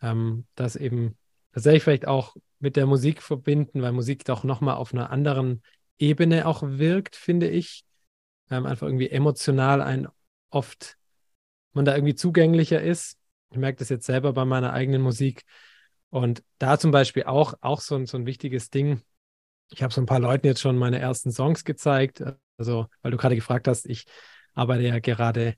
ähm, das eben tatsächlich vielleicht auch mit der Musik verbinden, weil Musik doch nochmal auf einer anderen Ebene auch wirkt, finde ich. Ähm, einfach irgendwie emotional ein oft man da irgendwie zugänglicher ist. Ich merke das jetzt selber bei meiner eigenen Musik. Und da zum Beispiel auch, auch so, so ein wichtiges Ding. Ich habe so ein paar Leuten jetzt schon meine ersten Songs gezeigt. Also, weil du gerade gefragt hast, ich arbeite ja gerade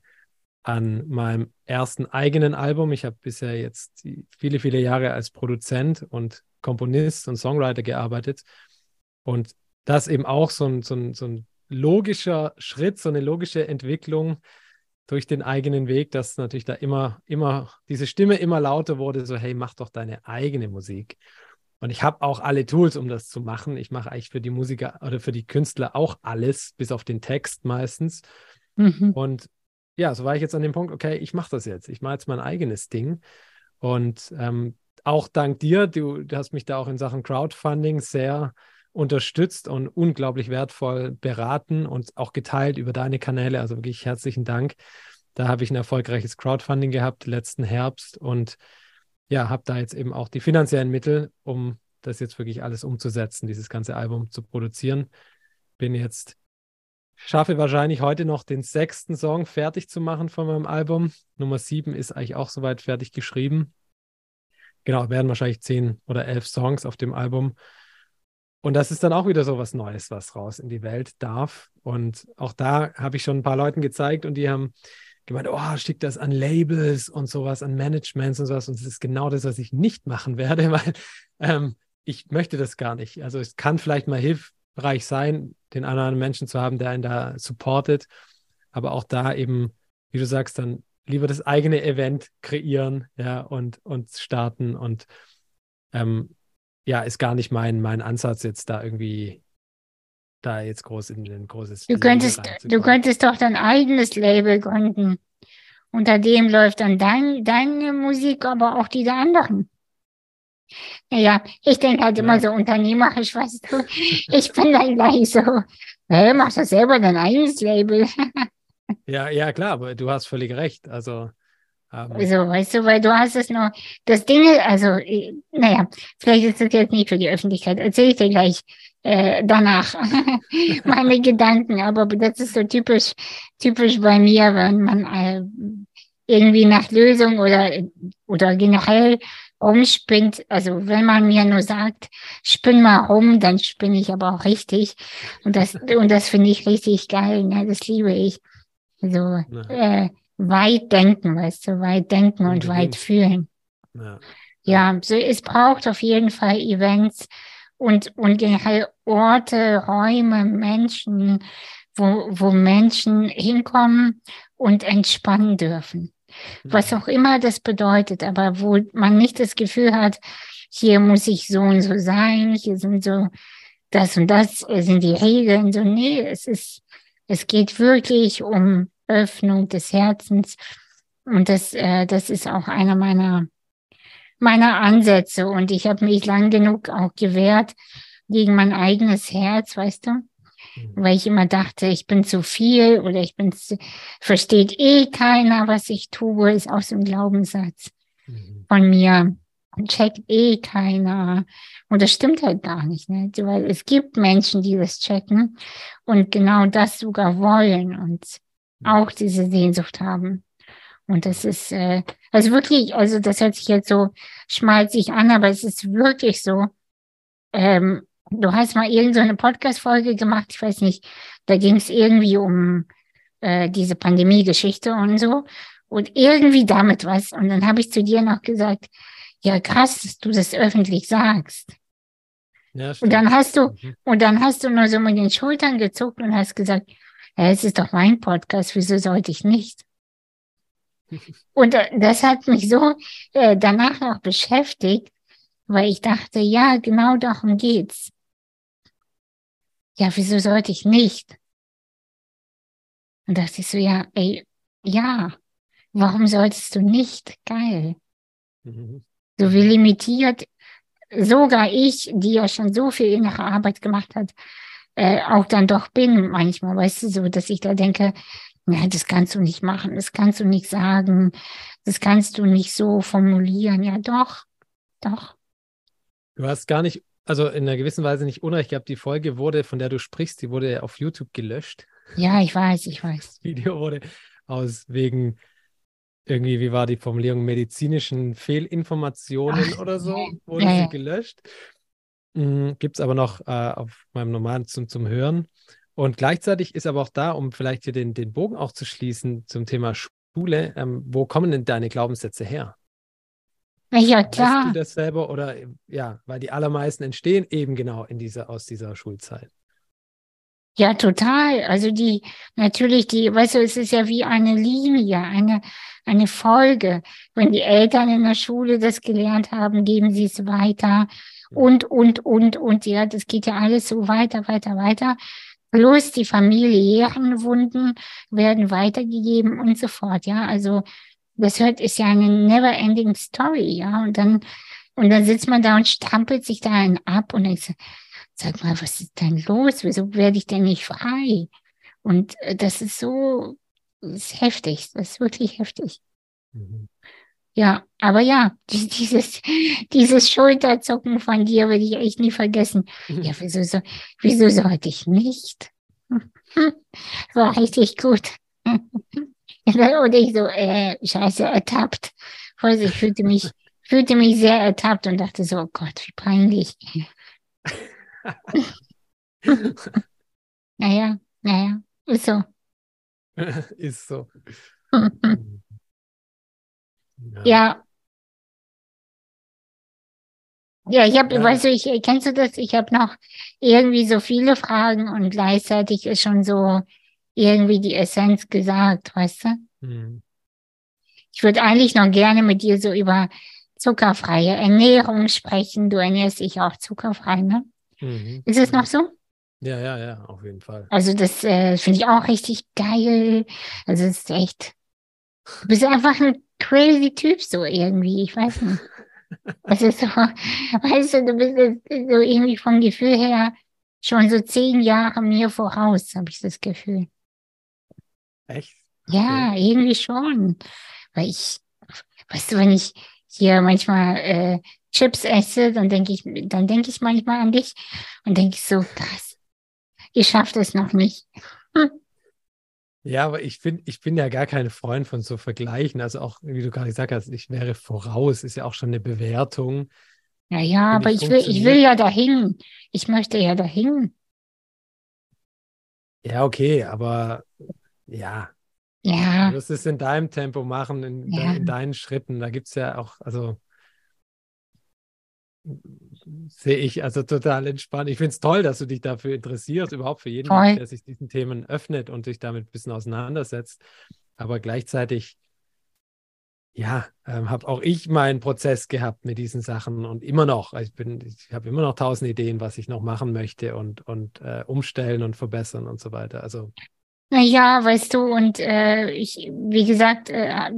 an meinem ersten eigenen Album. Ich habe bisher jetzt viele, viele Jahre als Produzent und Komponist und Songwriter gearbeitet. Und das eben auch so ein, so ein, so ein logischer Schritt, so eine logische Entwicklung durch den eigenen Weg, dass natürlich da immer, immer diese Stimme immer lauter wurde, so hey, mach doch deine eigene Musik. Und ich habe auch alle Tools, um das zu machen. Ich mache eigentlich für die Musiker oder für die Künstler auch alles, bis auf den Text meistens. Mhm. Und ja, so war ich jetzt an dem Punkt, okay, ich mache das jetzt. Ich mache jetzt mein eigenes Ding. Und ähm, auch dank dir, du, du, hast mich da auch in Sachen Crowdfunding sehr unterstützt und unglaublich wertvoll beraten und auch geteilt über deine Kanäle. Also wirklich herzlichen Dank. Da habe ich ein erfolgreiches Crowdfunding gehabt letzten Herbst und ja, habe da jetzt eben auch die finanziellen Mittel, um das jetzt wirklich alles umzusetzen, dieses ganze Album zu produzieren. Bin jetzt schaffe wahrscheinlich heute noch den sechsten Song fertig zu machen von meinem Album. Nummer sieben ist eigentlich auch soweit fertig geschrieben. Genau, werden wahrscheinlich zehn oder elf Songs auf dem Album. Und das ist dann auch wieder so was Neues, was raus in die Welt darf. Und auch da habe ich schon ein paar Leuten gezeigt und die haben gemeint, oh, schick das an Labels und sowas, an Managements und sowas. Und das ist genau das, was ich nicht machen werde, weil ähm, ich möchte das gar nicht. Also es kann vielleicht mal hilf Bereich sein, den anderen Menschen zu haben, der einen da supportet. Aber auch da eben, wie du sagst, dann lieber das eigene Event kreieren, ja, und, und starten. Und ähm, ja, ist gar nicht mein, mein Ansatz, jetzt da irgendwie da jetzt groß in ein großes. Du könntest, du könntest doch dein eigenes Label gründen. Unter dem läuft dann dein, deine Musik, aber auch die der anderen. Ja, ich denke halt immer so unternehmerisch, weißt du. Ich bin dann gleich so, hey, mach doch selber dein eigenes Label. ja, ja, klar, aber du hast völlig recht. Also, ähm, also, weißt du, weil du hast es noch, das Ding, also, naja, vielleicht ist das jetzt nicht für die Öffentlichkeit, erzähle ich dir gleich äh, danach meine Gedanken, aber das ist so typisch, typisch bei mir, wenn man äh, irgendwie nach Lösung oder, oder generell rumspinnt, also wenn man mir nur sagt, spinn mal rum, dann spinne ich aber auch richtig. Und das, und das finde ich richtig geil, ne? das liebe ich. Also äh, weit denken, weißt du, weit denken und Unbedingt. weit fühlen. Ja. ja, so es braucht auf jeden Fall Events und, und generell Orte, Räume, Menschen, wo, wo Menschen hinkommen und entspannen dürfen was auch immer das bedeutet, aber wo man nicht das Gefühl hat, hier muss ich so und so sein, hier sind so das und das sind die Regeln. So, nee, es ist, es geht wirklich um Öffnung des Herzens. Und das, äh, das ist auch einer meiner, meiner Ansätze. Und ich habe mich lang genug auch gewehrt gegen mein eigenes Herz, weißt du? Mhm. weil ich immer dachte, ich bin zu viel oder ich bin zu, versteht eh keiner, was ich tue, ist auch so ein Glaubenssatz mhm. von mir. Checkt eh keiner. Und das stimmt halt gar nicht, ne? weil es gibt Menschen, die das checken und genau das sogar wollen und mhm. auch diese Sehnsucht haben. Und das ist, äh, also wirklich, also das hört sich jetzt so schmalzig an, aber es ist wirklich so, ähm, Du hast mal irgendeine so Podcast-Folge gemacht, ich weiß nicht, da ging es irgendwie um äh, diese Pandemie-Geschichte und so. Und irgendwie damit was. Und dann habe ich zu dir noch gesagt, ja krass, dass du das öffentlich sagst. Ja, und dann hast du, mhm. und dann hast du nur so mit den Schultern gezuckt und hast gesagt, ja, es ist doch mein Podcast, wieso sollte ich nicht? Und äh, das hat mich so äh, danach noch beschäftigt, weil ich dachte, ja, genau darum geht's. Ja, wieso sollte ich nicht? Und dachte ich so, ja, ey, ja, warum solltest du nicht? Geil. Mhm. So wie limitiert sogar ich, die ja schon so viel innere Arbeit gemacht hat, äh, auch dann doch bin manchmal, weißt du, so, dass ich da denke, ja, das kannst du nicht machen, das kannst du nicht sagen, das kannst du nicht so formulieren. Ja, doch, doch. Du hast gar nicht, also in einer gewissen Weise nicht Unrecht gehabt. Die Folge wurde, von der du sprichst, die wurde auf YouTube gelöscht. Ja, ich weiß, ich weiß. Das Video wurde aus wegen irgendwie, wie war die Formulierung, medizinischen Fehlinformationen Ach, oder so, wurde Ja, sie ja. gelöscht. Gibt es aber noch äh, auf meinem normalen zum, zum Hören. Und gleichzeitig ist aber auch da, um vielleicht hier den, den Bogen auch zu schließen zum Thema Schule, ähm, wo kommen denn deine Glaubenssätze her? Ja, ja, Weißt du klar. das selber oder ja, weil die allermeisten entstehen eben genau in dieser, aus dieser Schulzeit. Ja, total. Also die, natürlich die, weißt du, es ist ja wie eine Linie, eine, eine Folge. Wenn die Eltern in der Schule das gelernt haben, geben sie es weiter und, und, und, und, ja, das geht ja alles so weiter, weiter, weiter. Plus die familiären Wunden werden weitergegeben und so fort, ja. Also das hört, ist ja eine never ending story, ja. Und dann, und dann sitzt man da und strampelt sich da einen ab und so, sag mal, was ist denn los? Wieso werde ich denn nicht frei? Und äh, das ist so, das ist heftig, das ist wirklich heftig. Mhm. Ja, aber ja, die- dieses, dieses Schulterzucken von dir werde ich echt nie vergessen. Ja, wieso, so, wieso sollte ich nicht? War richtig gut. Und ich so, äh, scheiße, ertappt. Also ich fühlte mich, fühlte mich sehr ertappt und dachte so, oh Gott, wie peinlich. Naja, naja, ist so. Ist so. Ja. Ja. Ich habe, Ja. weißt du, ich, kennst du das? Ich habe noch irgendwie so viele Fragen und gleichzeitig ist schon so irgendwie die Essenz gesagt, weißt du? Mhm. Ich würde eigentlich noch gerne mit dir so über zuckerfreie Ernährung sprechen. Du ernährst dich auch zuckerfrei, ne? Mhm. Ist es noch so? Ja, ja, ja, auf jeden Fall. Also das äh, finde ich auch richtig geil. Also es ist echt, du bist einfach ein crazy Typ so irgendwie. Ich weiß nicht. Das ist so, weißt du, du bist so irgendwie vom Gefühl her schon so zehn Jahre mir voraus, habe ich das Gefühl. Echt? Ja, irgendwie schon. Weil ich, weißt du, wenn ich hier manchmal äh, Chips esse, dann denke ich, dann denke ich manchmal an dich und denke ich so, krass, ihr schafft es noch nicht. Ja, aber ich bin, ich bin ja gar kein Freund von so Vergleichen. Also auch, wie du gerade gesagt hast, ich wäre voraus, ist ja auch schon eine Bewertung. Ja, ja, aber ich, will, ich will ja dahin. Ich möchte ja dahin. Ja, okay, aber ja, Ja, du wirst es in deinem Tempo machen, in, de Ja. in deinen Schritten. Da gibt es ja auch, also sehe ich also total entspannt. Ich finde es toll, dass du dich dafür interessierst, überhaupt für jeden, Voll. der sich diesen Themen öffnet und sich damit ein bisschen auseinandersetzt. Aber gleichzeitig, ja, ähm, habe auch ich meinen Prozess gehabt mit diesen Sachen und immer noch. Also Ich bin, ich habe immer noch tausend Ideen, was ich noch machen möchte und, und äh, umstellen und verbessern und so weiter. Also ja, weißt du, und äh, ich, wie gesagt, äh,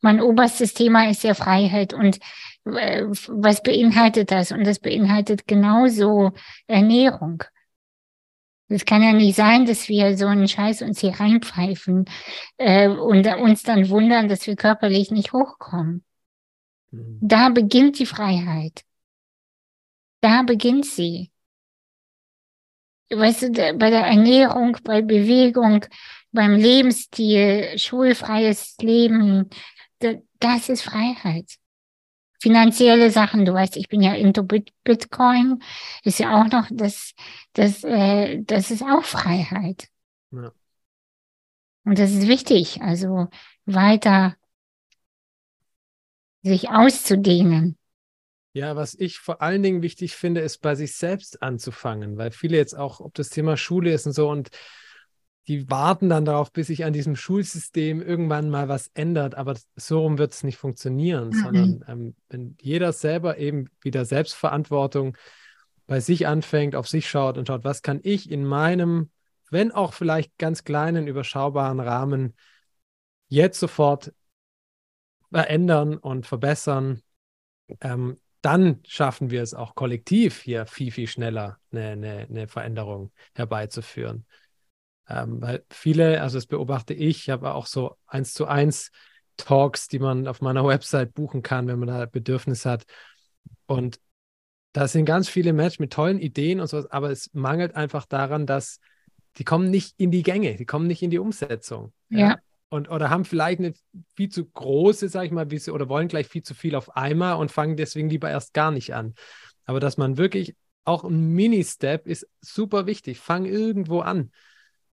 mein oberstes Thema ist ja Freiheit und äh, was beinhaltet das? Und das beinhaltet genauso Ernährung. Es kann ja nicht sein, dass wir so einen Scheiß uns hier reinpfeifen äh, und uns dann wundern, dass wir körperlich nicht hochkommen. mhm. Da beginnt die Freiheit. Da beginnt sie. Weißt du, bei der Ernährung, bei Bewegung, beim Lebensstil, schulfreies Leben, da, das ist Freiheit. Finanzielle Sachen, du weißt, ich bin ja into Bit Bitcoin, ist ja auch noch, das, das, äh, das ist auch Freiheit. Ja. Und das ist wichtig, also weiter sich auszudehnen. Ja, was ich vor allen Dingen wichtig finde, ist bei sich selbst anzufangen, weil viele jetzt auch, ob das Thema Schule ist und so, und die warten dann darauf, bis sich an diesem Schulsystem irgendwann mal was ändert, aber so rum wird es nicht funktionieren, Mhm. sondern ähm, wenn jeder selber eben wieder Selbstverantwortung bei sich anfängt, auf sich schaut und schaut, was kann ich in meinem wenn auch vielleicht ganz kleinen, überschaubaren Rahmen, jetzt sofort verändern und verbessern, ähm, dann schaffen wir es auch kollektiv hier viel, viel schneller eine, eine, eine Veränderung herbeizuführen. Ähm, weil viele, also das beobachte ich, ich habe auch so eins zu eins Talks, die man auf meiner Website buchen kann, wenn man da Bedürfnis hat. Und da sind ganz viele Match mit tollen Ideen und sowas, aber es mangelt einfach daran, dass die kommen nicht in die Gänge, die kommen nicht in die Umsetzung. Ja. ja. Und, oder haben vielleicht eine viel zu große, sag ich mal, wie sie, oder wollen gleich viel zu viel auf einmal und fangen deswegen lieber erst gar nicht an. Aber dass man wirklich auch ein Mini-Step ist super wichtig. Fang irgendwo an.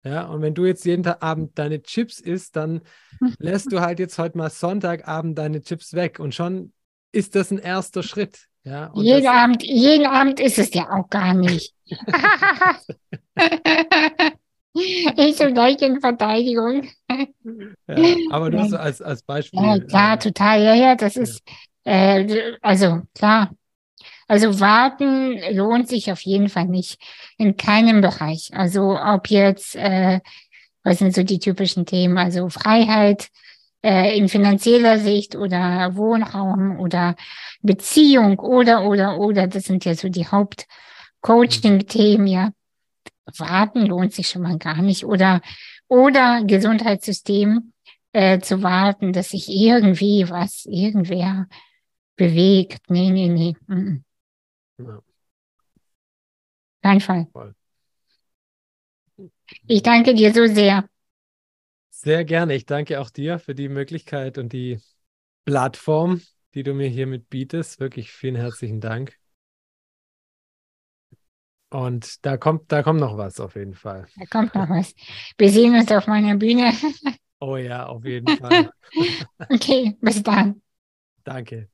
Ja, und wenn du jetzt jeden Abend deine Chips isst, dann lässt du halt jetzt heute mal Sonntagabend deine Chips weg und schon ist das ein erster Schritt. Ja, jeden, Abend, jeden Abend ist es ja auch gar nicht. ich so gleich in Verteidigung. Ja, aber nur so als, als Beispiel. Ja, klar, äh, total. Ja, ja, das ist, äh, also klar. Also warten lohnt sich auf jeden Fall nicht in keinem Bereich. Also ob jetzt, äh, was sind so die typischen Themen, also Freiheit äh, in finanzieller Sicht oder Wohnraum oder Beziehung oder, oder, oder, das sind ja so die Hauptcoaching-Themen, ja. Warten lohnt sich schon mal gar nicht. Oder, oder Gesundheitssystem äh, zu warten, dass sich irgendwie was, irgendwer bewegt. Nee, nee, nee. Mhm. Ja. Kein Fall. Ich danke dir so sehr. Sehr gerne. Ich danke auch dir für die Möglichkeit und die Plattform, die du mir hiermit bietest. Wirklich vielen herzlichen Dank. Und da kommt, da kommt noch was auf jeden Fall. Da kommt noch was. Wir sehen uns auf meiner Bühne. Oh ja, auf jeden Fall. okay, bis dann. Danke.